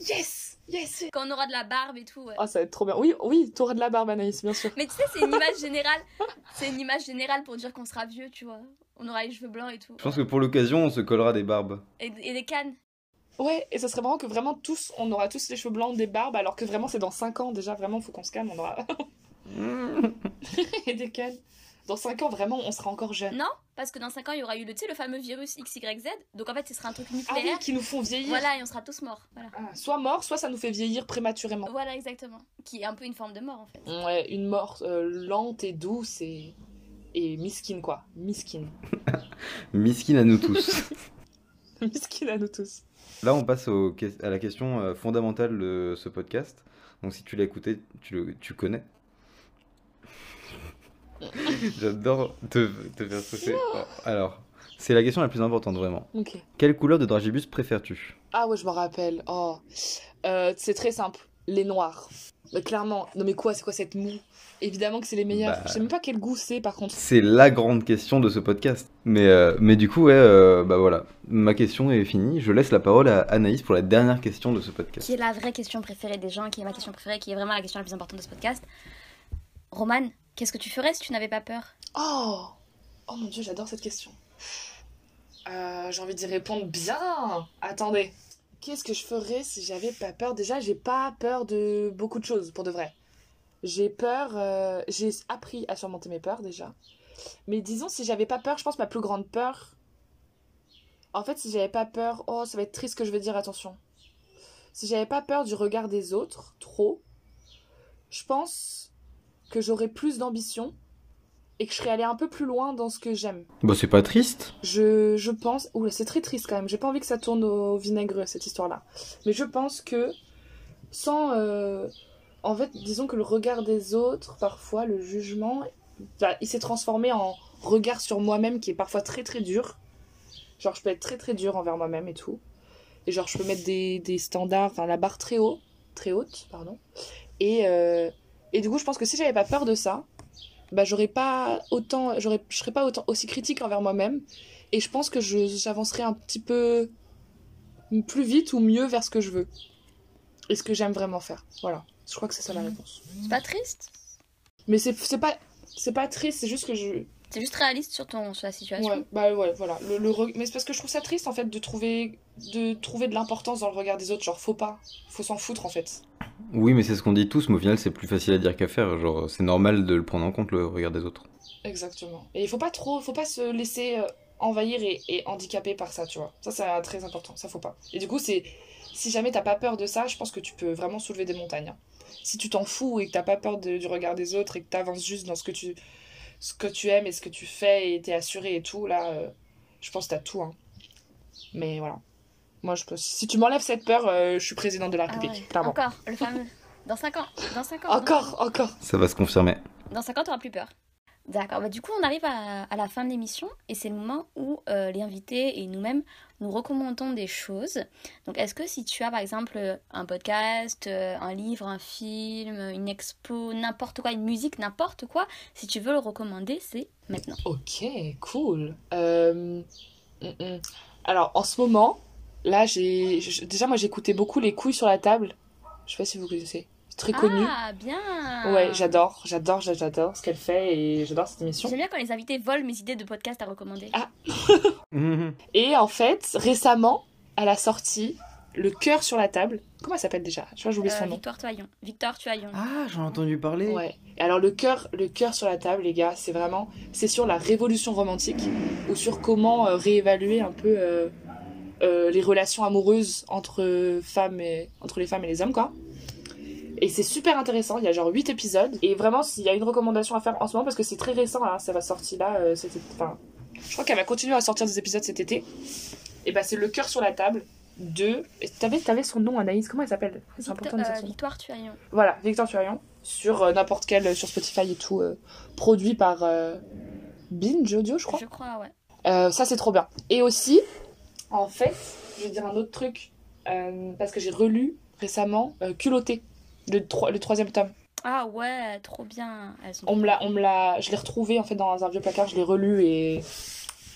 Yes Yes Quand on aura de la barbe et tout. ouais. Ah, ça va être trop bien. Oui, oui, t'auras de la barbe, Anaïs, bien sûr. Mais tu sais, c'est une image générale. C'est une image générale pour dire qu'on sera vieux, tu vois. On aura les cheveux blancs et tout. Je pense que pour l'occasion, on se collera des barbes. Et, et des cannes. Ouais, et ça serait marrant que vraiment tous, on aura tous les cheveux blancs, des barbes, alors que vraiment c'est dans 5 ans déjà, vraiment faut qu'on se calme, on aura. (laughs) (laughs) et des cannes. Dans 5 ans, vraiment, on sera encore jeune. Non, parce que dans 5 ans, il y aura eu le, tu sais, le fameux virus XYZ. Donc en fait, ce sera un truc Ah oui, nucléaire. qui nous font vieillir. voilà, et on sera tous morts. Voilà. Ah, soit mort, soit ça nous fait vieillir prématurément. Voilà, exactement. Qui est un peu une forme de mort en fait. Ouais, une mort euh, lente et douce et. et miskin quoi. Miskin. (laughs) Miskin à nous tous. (laughs) miskin à nous tous. Là, on passe au à la question euh, fondamentale de ce podcast. Donc, si tu l'as écouté, tu, le, tu connais. (laughs) J'adore te, te faire stresser. Oh, Alors, c'est la question la plus importante, vraiment. Ok. Quelle couleur de dragibus préfères-tu? Ah ouais, je me rappelle. Oh. Euh, c'est très simple. Les noirs. Mais clairement. Non mais quoi, c'est quoi cette moue? Évidemment que c'est les meilleurs. Bah. Je sais même pas quel goût c'est par contre. C'est la grande question de ce podcast. Mais, euh, mais du coup, ouais, euh, bah voilà. Ma question est finie. Je laisse la parole à Anaïs pour la dernière question de ce podcast. Qui est la vraie question préférée des gens, qui est ma question préférée, qui est vraiment la question la plus importante de ce podcast? Roman, qu'est-ce que tu ferais si tu n'avais pas peur? Oh Oh mon dieu, j'adore cette question. Euh, j'ai envie d'y répondre bien. Attendez. Qu'est-ce que je ferais si j'avais pas peur? Déjà, j'ai pas peur de beaucoup de choses, pour de vrai. J'ai peur... euh, j'ai appris à surmonter mes peurs, déjà. Mais disons, si j'avais pas peur, je pense ma plus grande peur... En fait, si j'avais pas peur... Oh, ça va être triste que je vais dire, attention. Si j'avais pas peur du regard des autres, trop, je pense que j'aurais plus d'ambition et que je serais allée un peu plus loin dans ce que j'aime. Bah, c'est pas triste. Je, je pense. Oula, c'est très triste quand même. J'ai pas envie que ça tourne au vinaigre cette histoire-là. Mais je pense que sans. euh, En fait, disons que le regard des autres, parfois, le jugement, bah, il s'est transformé en regard sur moi-même qui est parfois très très dur. Genre, je peux être très très dur envers moi-même et tout. Et genre, je peux mettre des, des standards, enfin la barre très haut, très haute, pardon. Et, euh, et du coup, je pense que si j'avais pas peur de ça, bah j'aurais pas autant j'aurais je serais pas autant aussi critique envers moi-même. Et je pense que je j'avancerais un petit peu plus vite ou mieux vers ce que je veux. Et ce que j'aime vraiment faire. Voilà. Je crois que c'est ça la réponse. C'est pas triste? Mais c'est c'est pas c'est pas triste c'est juste que je C'est juste réaliste sur, ton, sur la situation. ouais bah ouais voilà le, le re- mais c'est parce que je trouve ça triste en fait de trouver de trouver de l'importance dans le regard des autres genre faut pas faut s'en foutre en fait Oui, mais c'est ce qu'on dit tous, mais au final, c'est plus facile à dire qu'à faire. Genre, c'est normal de le prendre en compte, le regard des autres. Exactement. Et il faut pas trop, faut pas se laisser euh, envahir et, et handicaper par ça, tu vois. Ça, c'est euh, très important. Ça, faut pas. Et du coup, c'est, si jamais t'as pas peur de ça, je pense que tu peux vraiment soulever des montagnes. hein. Si tu t'en fous et que t'as pas peur de- du regard des autres et que t'avances juste dans ce que tu, ce que tu aimes et ce que tu fais et t'es assuré et tout, là, euh, je pense que t'as tout. Hein. Mais voilà. Moi, je pense, si tu m'enlèves cette peur, euh, je suis président de la Ah République. ouais. Clairement. Encore, le fameux. Dans 5 ans. Dans 5 ans. dans Encore, encore. Ça va se confirmer. Dans 5 ans, t'auras plus peur. D'accord, bah du coup on arrive à, la fin de l'émission et c'est le moment où euh, les invités et nous-mêmes nous recommandons des choses. Donc est-ce que si tu as par exemple un podcast, euh, un livre, un film, une expo, n'importe quoi, une musique, n'importe quoi, si tu veux le recommander, c'est maintenant. Ok, cool. Euh, mm, mm. Alors, en ce moment, là, j'ai. Déjà, moi, j'écoutais beaucoup Les couilles sur la table. Je sais pas si vous connaissez. Très connu. Ah bien Ouais, j'adore, j'adore, j'adore ce qu'elle fait et j'adore cette émission. J'aime bien quand les invités volent mes idées de podcast à recommander. Ah. (laughs) Mhm. Et en fait, récemment, elle a sorti Le cœur sur la table. Comment elle s'appelle déjà? Je crois que j'ai oublié Euh, son nom. Victoire Toyon. Victor Tuaillon. Ah, j'en ai entendu parler. Ouais. Et alors le cœur, le cœur sur la table, les gars, c'est vraiment, c'est sur la révolution romantique ou sur comment euh, réévaluer un peu euh, euh, les relations amoureuses entre femmes et entre les femmes et les hommes, quoi. Et c'est super intéressant. Il y a genre 8 épisodes. Et vraiment, s'il y a une recommandation à faire en ce moment, parce que c'est très récent, hein, ça va sortir là. euh, enfin, je crois qu'elle va continuer à sortir des épisodes cet été. Et bah, c'est le cœur sur la table de. T'avais, t'avais son nom, Anaïs. Comment elle s'appelle? C'est important de dire euh, son nom. Victoire Tuaillon. Voilà, Victor Turion, sur euh, n'importe quel, euh, sur Spotify et tout, produit par Binge Audio, je crois. Je crois, ouais. Ça, c'est trop bien. Et aussi, en fait, je vais dire un autre truc, parce que j'ai relu récemment Culotté, le, tro- le troisième tome. Ah ouais, trop bien. Elles sont On me l'a, on me l'a, je l'ai retrouvé en fait dans un vieux placard, je l'ai relu et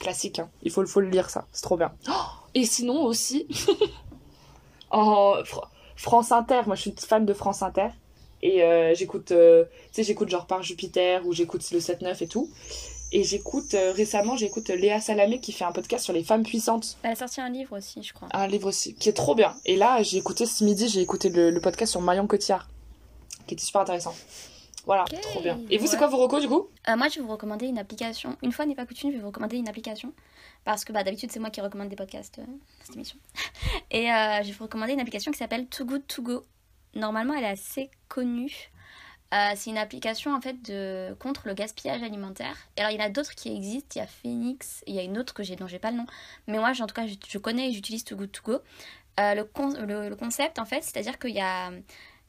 classique. hein. Il faut, le- faut le lire ça, c'est trop bien. Oh et sinon aussi, (laughs) en, fr- France Inter, moi je suis fan de France Inter. Et euh, j'écoute, euh, tu sais, j'écoute genre par Jupiter ou j'écoute le 7-9 et tout. Et j'écoute, euh, récemment, j'écoute Léa Salamé qui fait un podcast sur les femmes puissantes. Elle a sorti un livre aussi, je crois. Un livre aussi, qui est trop bien. Et là, j'ai écouté ce midi, j'ai écouté le, le podcast sur Marion Cotillard, qui était super intéressant. Voilà, trop bien. Et vous, c'est quoi vos recos du coup? Euh, moi, je vais vous recommander une application. Une fois n'est pas coutume, je vais vous recommander une application. Parce que bah, d'habitude, c'est moi qui recommande des podcasts euh, dans cette émission. (laughs) Et euh, je vais vous recommander une application qui s'appelle Too Good To Go. Normalement, elle est assez connue. Euh, c'est une application en fait de contre le gaspillage alimentaire. Et alors il y en a d'autres qui existent. Il y a Phoenix, il y a une autre que j'ai dont j'ai pas le nom. Mais moi, en tout cas, je, connais et j'utilise Too Good To Go. Euh, le, le, concept en fait, c'est-à-dire qu'il y a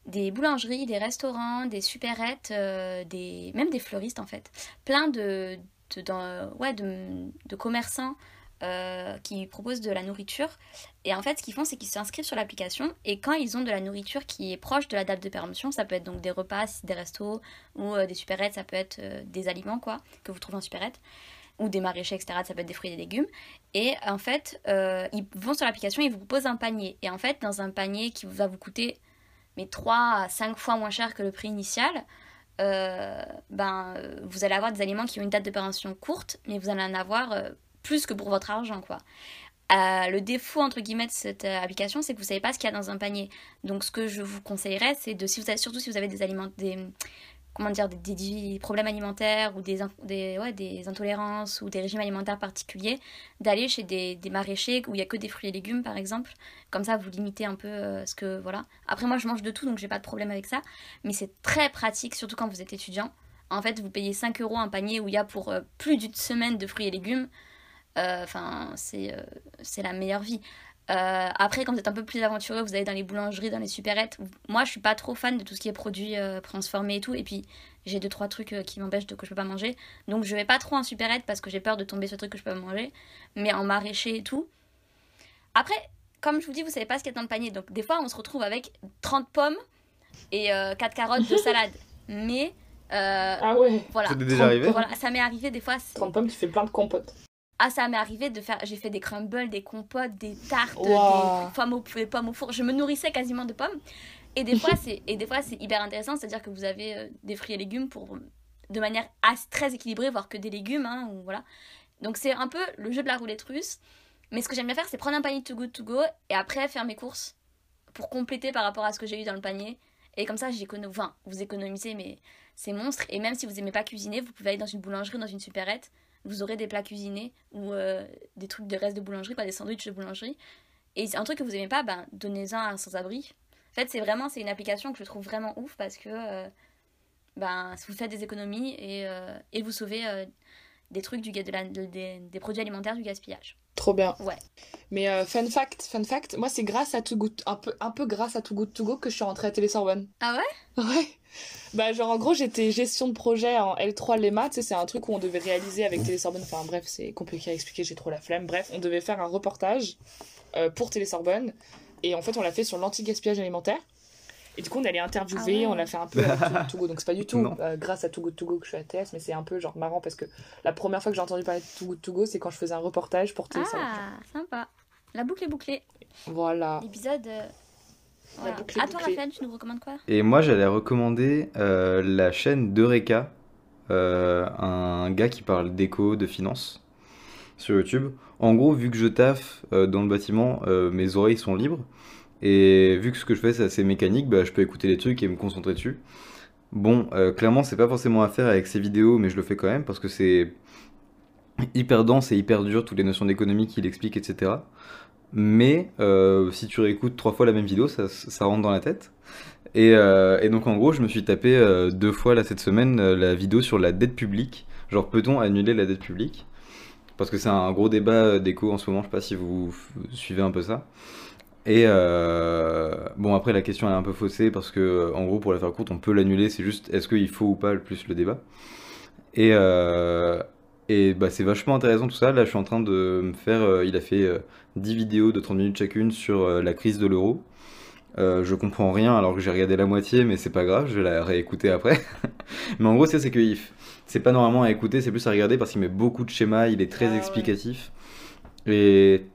des boulangeries, des restaurants, des supérettes, euh, des même des fleuristes en fait, plein de de, ouais, de, de commerçants euh, qui proposent de la nourriture. Et en fait, ce qu'ils font, c'est qu'ils s'inscrivent sur l'application et quand ils ont de la nourriture qui est proche de la date de péremption, ça peut être donc des repas, des restos ou euh, des supérettes, ça peut être euh, des aliments quoi que vous trouvez en supérette ou des maraîchers, etc. Ça peut être des fruits et des légumes. Et en fait, ils vont sur l'application ils vous proposent un panier. Et en fait, dans un panier qui va vous coûter mais 3 à 5 fois moins cher que le prix initial, ben, vous allez avoir des aliments qui ont une date de péremption courte, mais vous allez en avoir plus que pour votre argent, quoi. Euh, le défaut entre guillemets de cette euh, application, c'est que vous savez pas ce qu'il y a dans un panier. Donc, ce que je vous conseillerais, c'est de, si vous avez, surtout si vous avez des aliments, des, des, problèmes alimentaires ou des, intolérances ou des régimes alimentaires particuliers, d'aller chez des, maraîchers où il y a que des fruits et légumes, par exemple. Comme ça, vous limitez un peu euh, ce que voilà. Après, moi, je mange de tout, donc j'ai pas de problème avec ça. Mais c'est très pratique, surtout quand vous êtes étudiant. En fait, vous payez 5 euros un panier où il y a pour plus d'une semaine de fruits et légumes. Euh, Enfin, c'est euh, c'est la meilleure vie. Euh, après, quand vous êtes un peu plus aventureux, vous allez dans les boulangeries, dans les supérettes. Moi, je suis pas trop fan de tout ce qui est produits euh, transformés et tout. Et puis, j'ai deux trois trucs euh, qui m'empêchent de que je peux pas manger. Donc, je vais pas trop en supérette parce que j'ai peur de tomber sur des trucs que je peux pas manger. Mais en maraîcher et tout. Après, comme je vous dis, vous savez pas ce qu'il y a dans le panier. Donc, des fois, on se retrouve avec 30 pommes et 4 carottes de (laughs) salade. Mais, euh, Ah ouais, voilà. Ça t'est déjà arrivé Voilà, ça m'est arrivé des fois. c'est- 30 pommes, tu fais plein de compotes. Ah, ça m'est arrivé de faire. J'ai fait des crumbles, des compotes, des tartes, Wow. des, pommes au, des pommes au four. Je me nourrissais quasiment de pommes. Et des fois, c'est et des fois c'est hyper intéressant, c'est-à-dire que vous avez euh, des fruits et légumes pour de manière assez- très équilibrée, voire que des légumes, hein, ou voilà. Donc c'est un peu le jeu de la roulette russe. Mais ce que j'aime bien faire, c'est prendre un panier Too Good To Go et après faire mes courses pour compléter par rapport à ce que j'ai eu dans le panier. Et comme ça, j'économise, enfin, vous économisez, mais c'est monstre. Et même si vous aimez pas cuisiner, vous pouvez aller dans une boulangerie, dans une supérette, vous aurez des plats cuisinés ou euh, des trucs de restes de boulangerie, quoi, des sandwichs de boulangerie. Et c'est un truc que vous aimez pas, ben, donnez-en à un sans-abri. En fait, c'est vraiment, c'est une application que je trouve vraiment ouf parce que euh, ben, vous faites des économies et, euh, et vous sauvez des trucs, du, de la- de- des, des produits alimentaires du gaspillage. Trop bien. Ouais. Mais euh, fun fact, fun fact, moi c'est grâce à Too Good, un peu, un peu grâce à Too Good To Go que je suis rentrée à Télé-Sorbonne. Ah ouais? Ouais. Bah genre en gros j'étais gestion de projet en L3 Lema, tu sais c'est un truc où on devait réaliser avec Télé-Sorbonne, enfin bref c'est compliqué à expliquer, j'ai trop la flemme. Bref, on devait faire un reportage euh, pour Télé-Sorbonne et en fait on l'a fait sur l'anti-gaspillage alimentaire. Et du coup on allait interviewer, Ah ouais. on l'a fait un peu avec Too Good (laughs) To Go, donc c'est pas du tout euh, grâce à Too Good To Go que je suis à TS, mais c'est un peu genre marrant parce que la première fois que j'ai entendu parler de Too Good To Go c'est quand je faisais un reportage pour Télé-Sorbonne. Ah, sympa. La boucle est bouclée. Voilà. L'épisode. Voilà. À toi, bouclée. Raphaël, tu nous recommandes quoi? Et moi, j'allais recommander euh, la chaîne d'Eureka, euh, un gars qui parle d'éco, de finance, sur YouTube. En gros, vu que je taffe euh, dans le bâtiment, euh, mes oreilles sont libres. Et vu que ce que je fais, c'est assez mécanique, bah, je peux écouter les trucs et me concentrer dessus. Bon, euh, clairement, c'est pas forcément à faire avec ces vidéos, mais je le fais quand même parce que c'est hyper dense et hyper dur, toutes les notions d'économie qu'il explique, etc. Mais euh, si tu réécoutes trois fois la même vidéo, ça, rentre dans la tête. Et, euh, et donc en gros, je me suis tapé euh, deux fois là cette semaine la vidéo sur la dette publique. Genre, peut-on annuler la dette publique? Parce que c'est un gros débat d'éco en ce moment, je sais pas si vous suivez un peu ça. Et bon, après la question est un peu faussée parce que en gros, pour la faire courte, on peut l'annuler, c'est juste est-ce qu'il faut ou pas le plus le débat. Et, et bah, c'est vachement intéressant tout ça. Là, je suis en train de me faire. euh, il a fait euh, 10 vidéos de 30 minutes chacune sur euh, la crise de l'euro. Euh, je comprends rien alors que j'ai regardé la moitié, mais c'est pas grave, je vais la réécouter après. (laughs) mais en gros, c'est c'est que il c'est pas normalement à écouter, c'est plus à regarder parce qu'il met beaucoup de schémas, il est très Ah ouais. explicatif. Et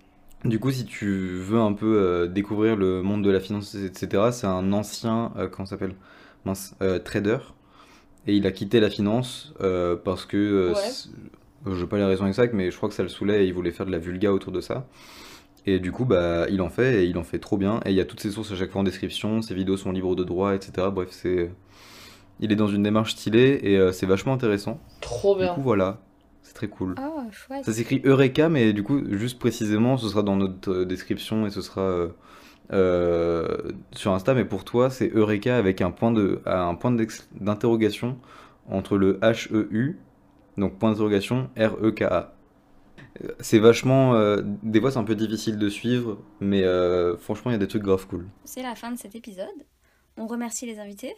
Du coup, si tu veux un peu euh, découvrir le monde de la finance, etc., c'est un ancien, euh, comment ça s'appelle? Mince, euh, trader. Et il a quitté la finance euh, parce que, euh, Ouais. Je sais pas les raisons exactes, mais je crois que ça le saoulait et il voulait faire de la vulga autour de ça. Et du coup, bah, il en fait et il en fait trop bien. Et il y a toutes ses sources à chaque fois en description, ses vidéos sont libres de droit, etc. Bref, c'est, il est dans une démarche stylée et euh, c'est vachement intéressant. Trop Du bien. coup, voilà, c'est très cool. Oh, chouette. Ça s'écrit Eureka, mais du coup, juste précisément, ce sera dans notre euh, description et ce sera euh, euh, sur Insta. Mais pour toi, c'est Eureka avec un point de, un point d'interrogation entre le H-E-U, donc point d'interrogation R-E-K-A. Euh, C'est vachement. euh, des fois, c'est un peu difficile de suivre, mais euh, franchement, il y a des trucs grave cool. C'est la fin de cet épisode. On remercie les invités.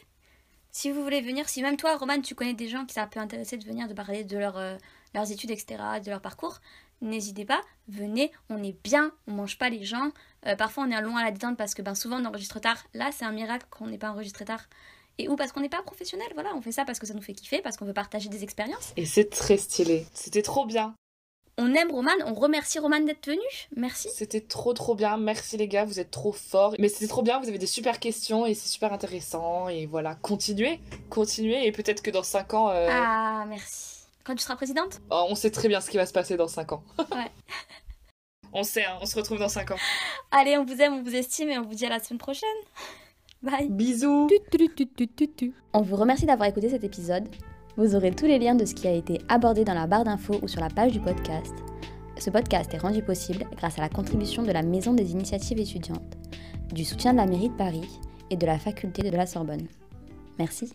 Si vous voulez venir, si même toi, Roman, tu connais des gens qui ça peut intéresser de venir, de parler de leur, leurs études, etc., de leur parcours, n'hésitez pas, venez, on est bien, on mange pas les gens. Parfois, on est loin à la détente parce que ben, souvent, on enregistre tard. Là, c'est un miracle qu'on n'ait pas enregistré tard. Et ou parce qu'on n'est pas professionnel, voilà, on fait ça parce que ça nous fait kiffer, parce qu'on veut partager des expériences. Et c'est très stylé. C'était trop bien. On aime Roman, on remercie Roman d'être venu. Merci. C'était trop trop bien. Merci les gars, vous êtes trop forts. Mais c'était trop bien, vous avez des super questions et c'est super intéressant. Et voilà, continuez, continuez. Et peut-être que dans 5 ans, euh, Ah, merci. Quand tu seras présidente? Oh, on sait très bien ce qui va se passer dans 5 ans. (laughs) Ouais. on sait, hein, on se retrouve dans 5 ans. Allez, on vous aime, on vous estime et on vous dit à la semaine prochaine. Bye. Bisous. On vous remercie d'avoir écouté cet épisode. Vous aurez tous les liens de ce qui a été abordé dans la barre d'infos ou sur la page du podcast. Ce podcast est rendu possible grâce à la contribution de la Maison des initiatives étudiantes, du soutien de la mairie de Paris et de la faculté de la Sorbonne. Merci.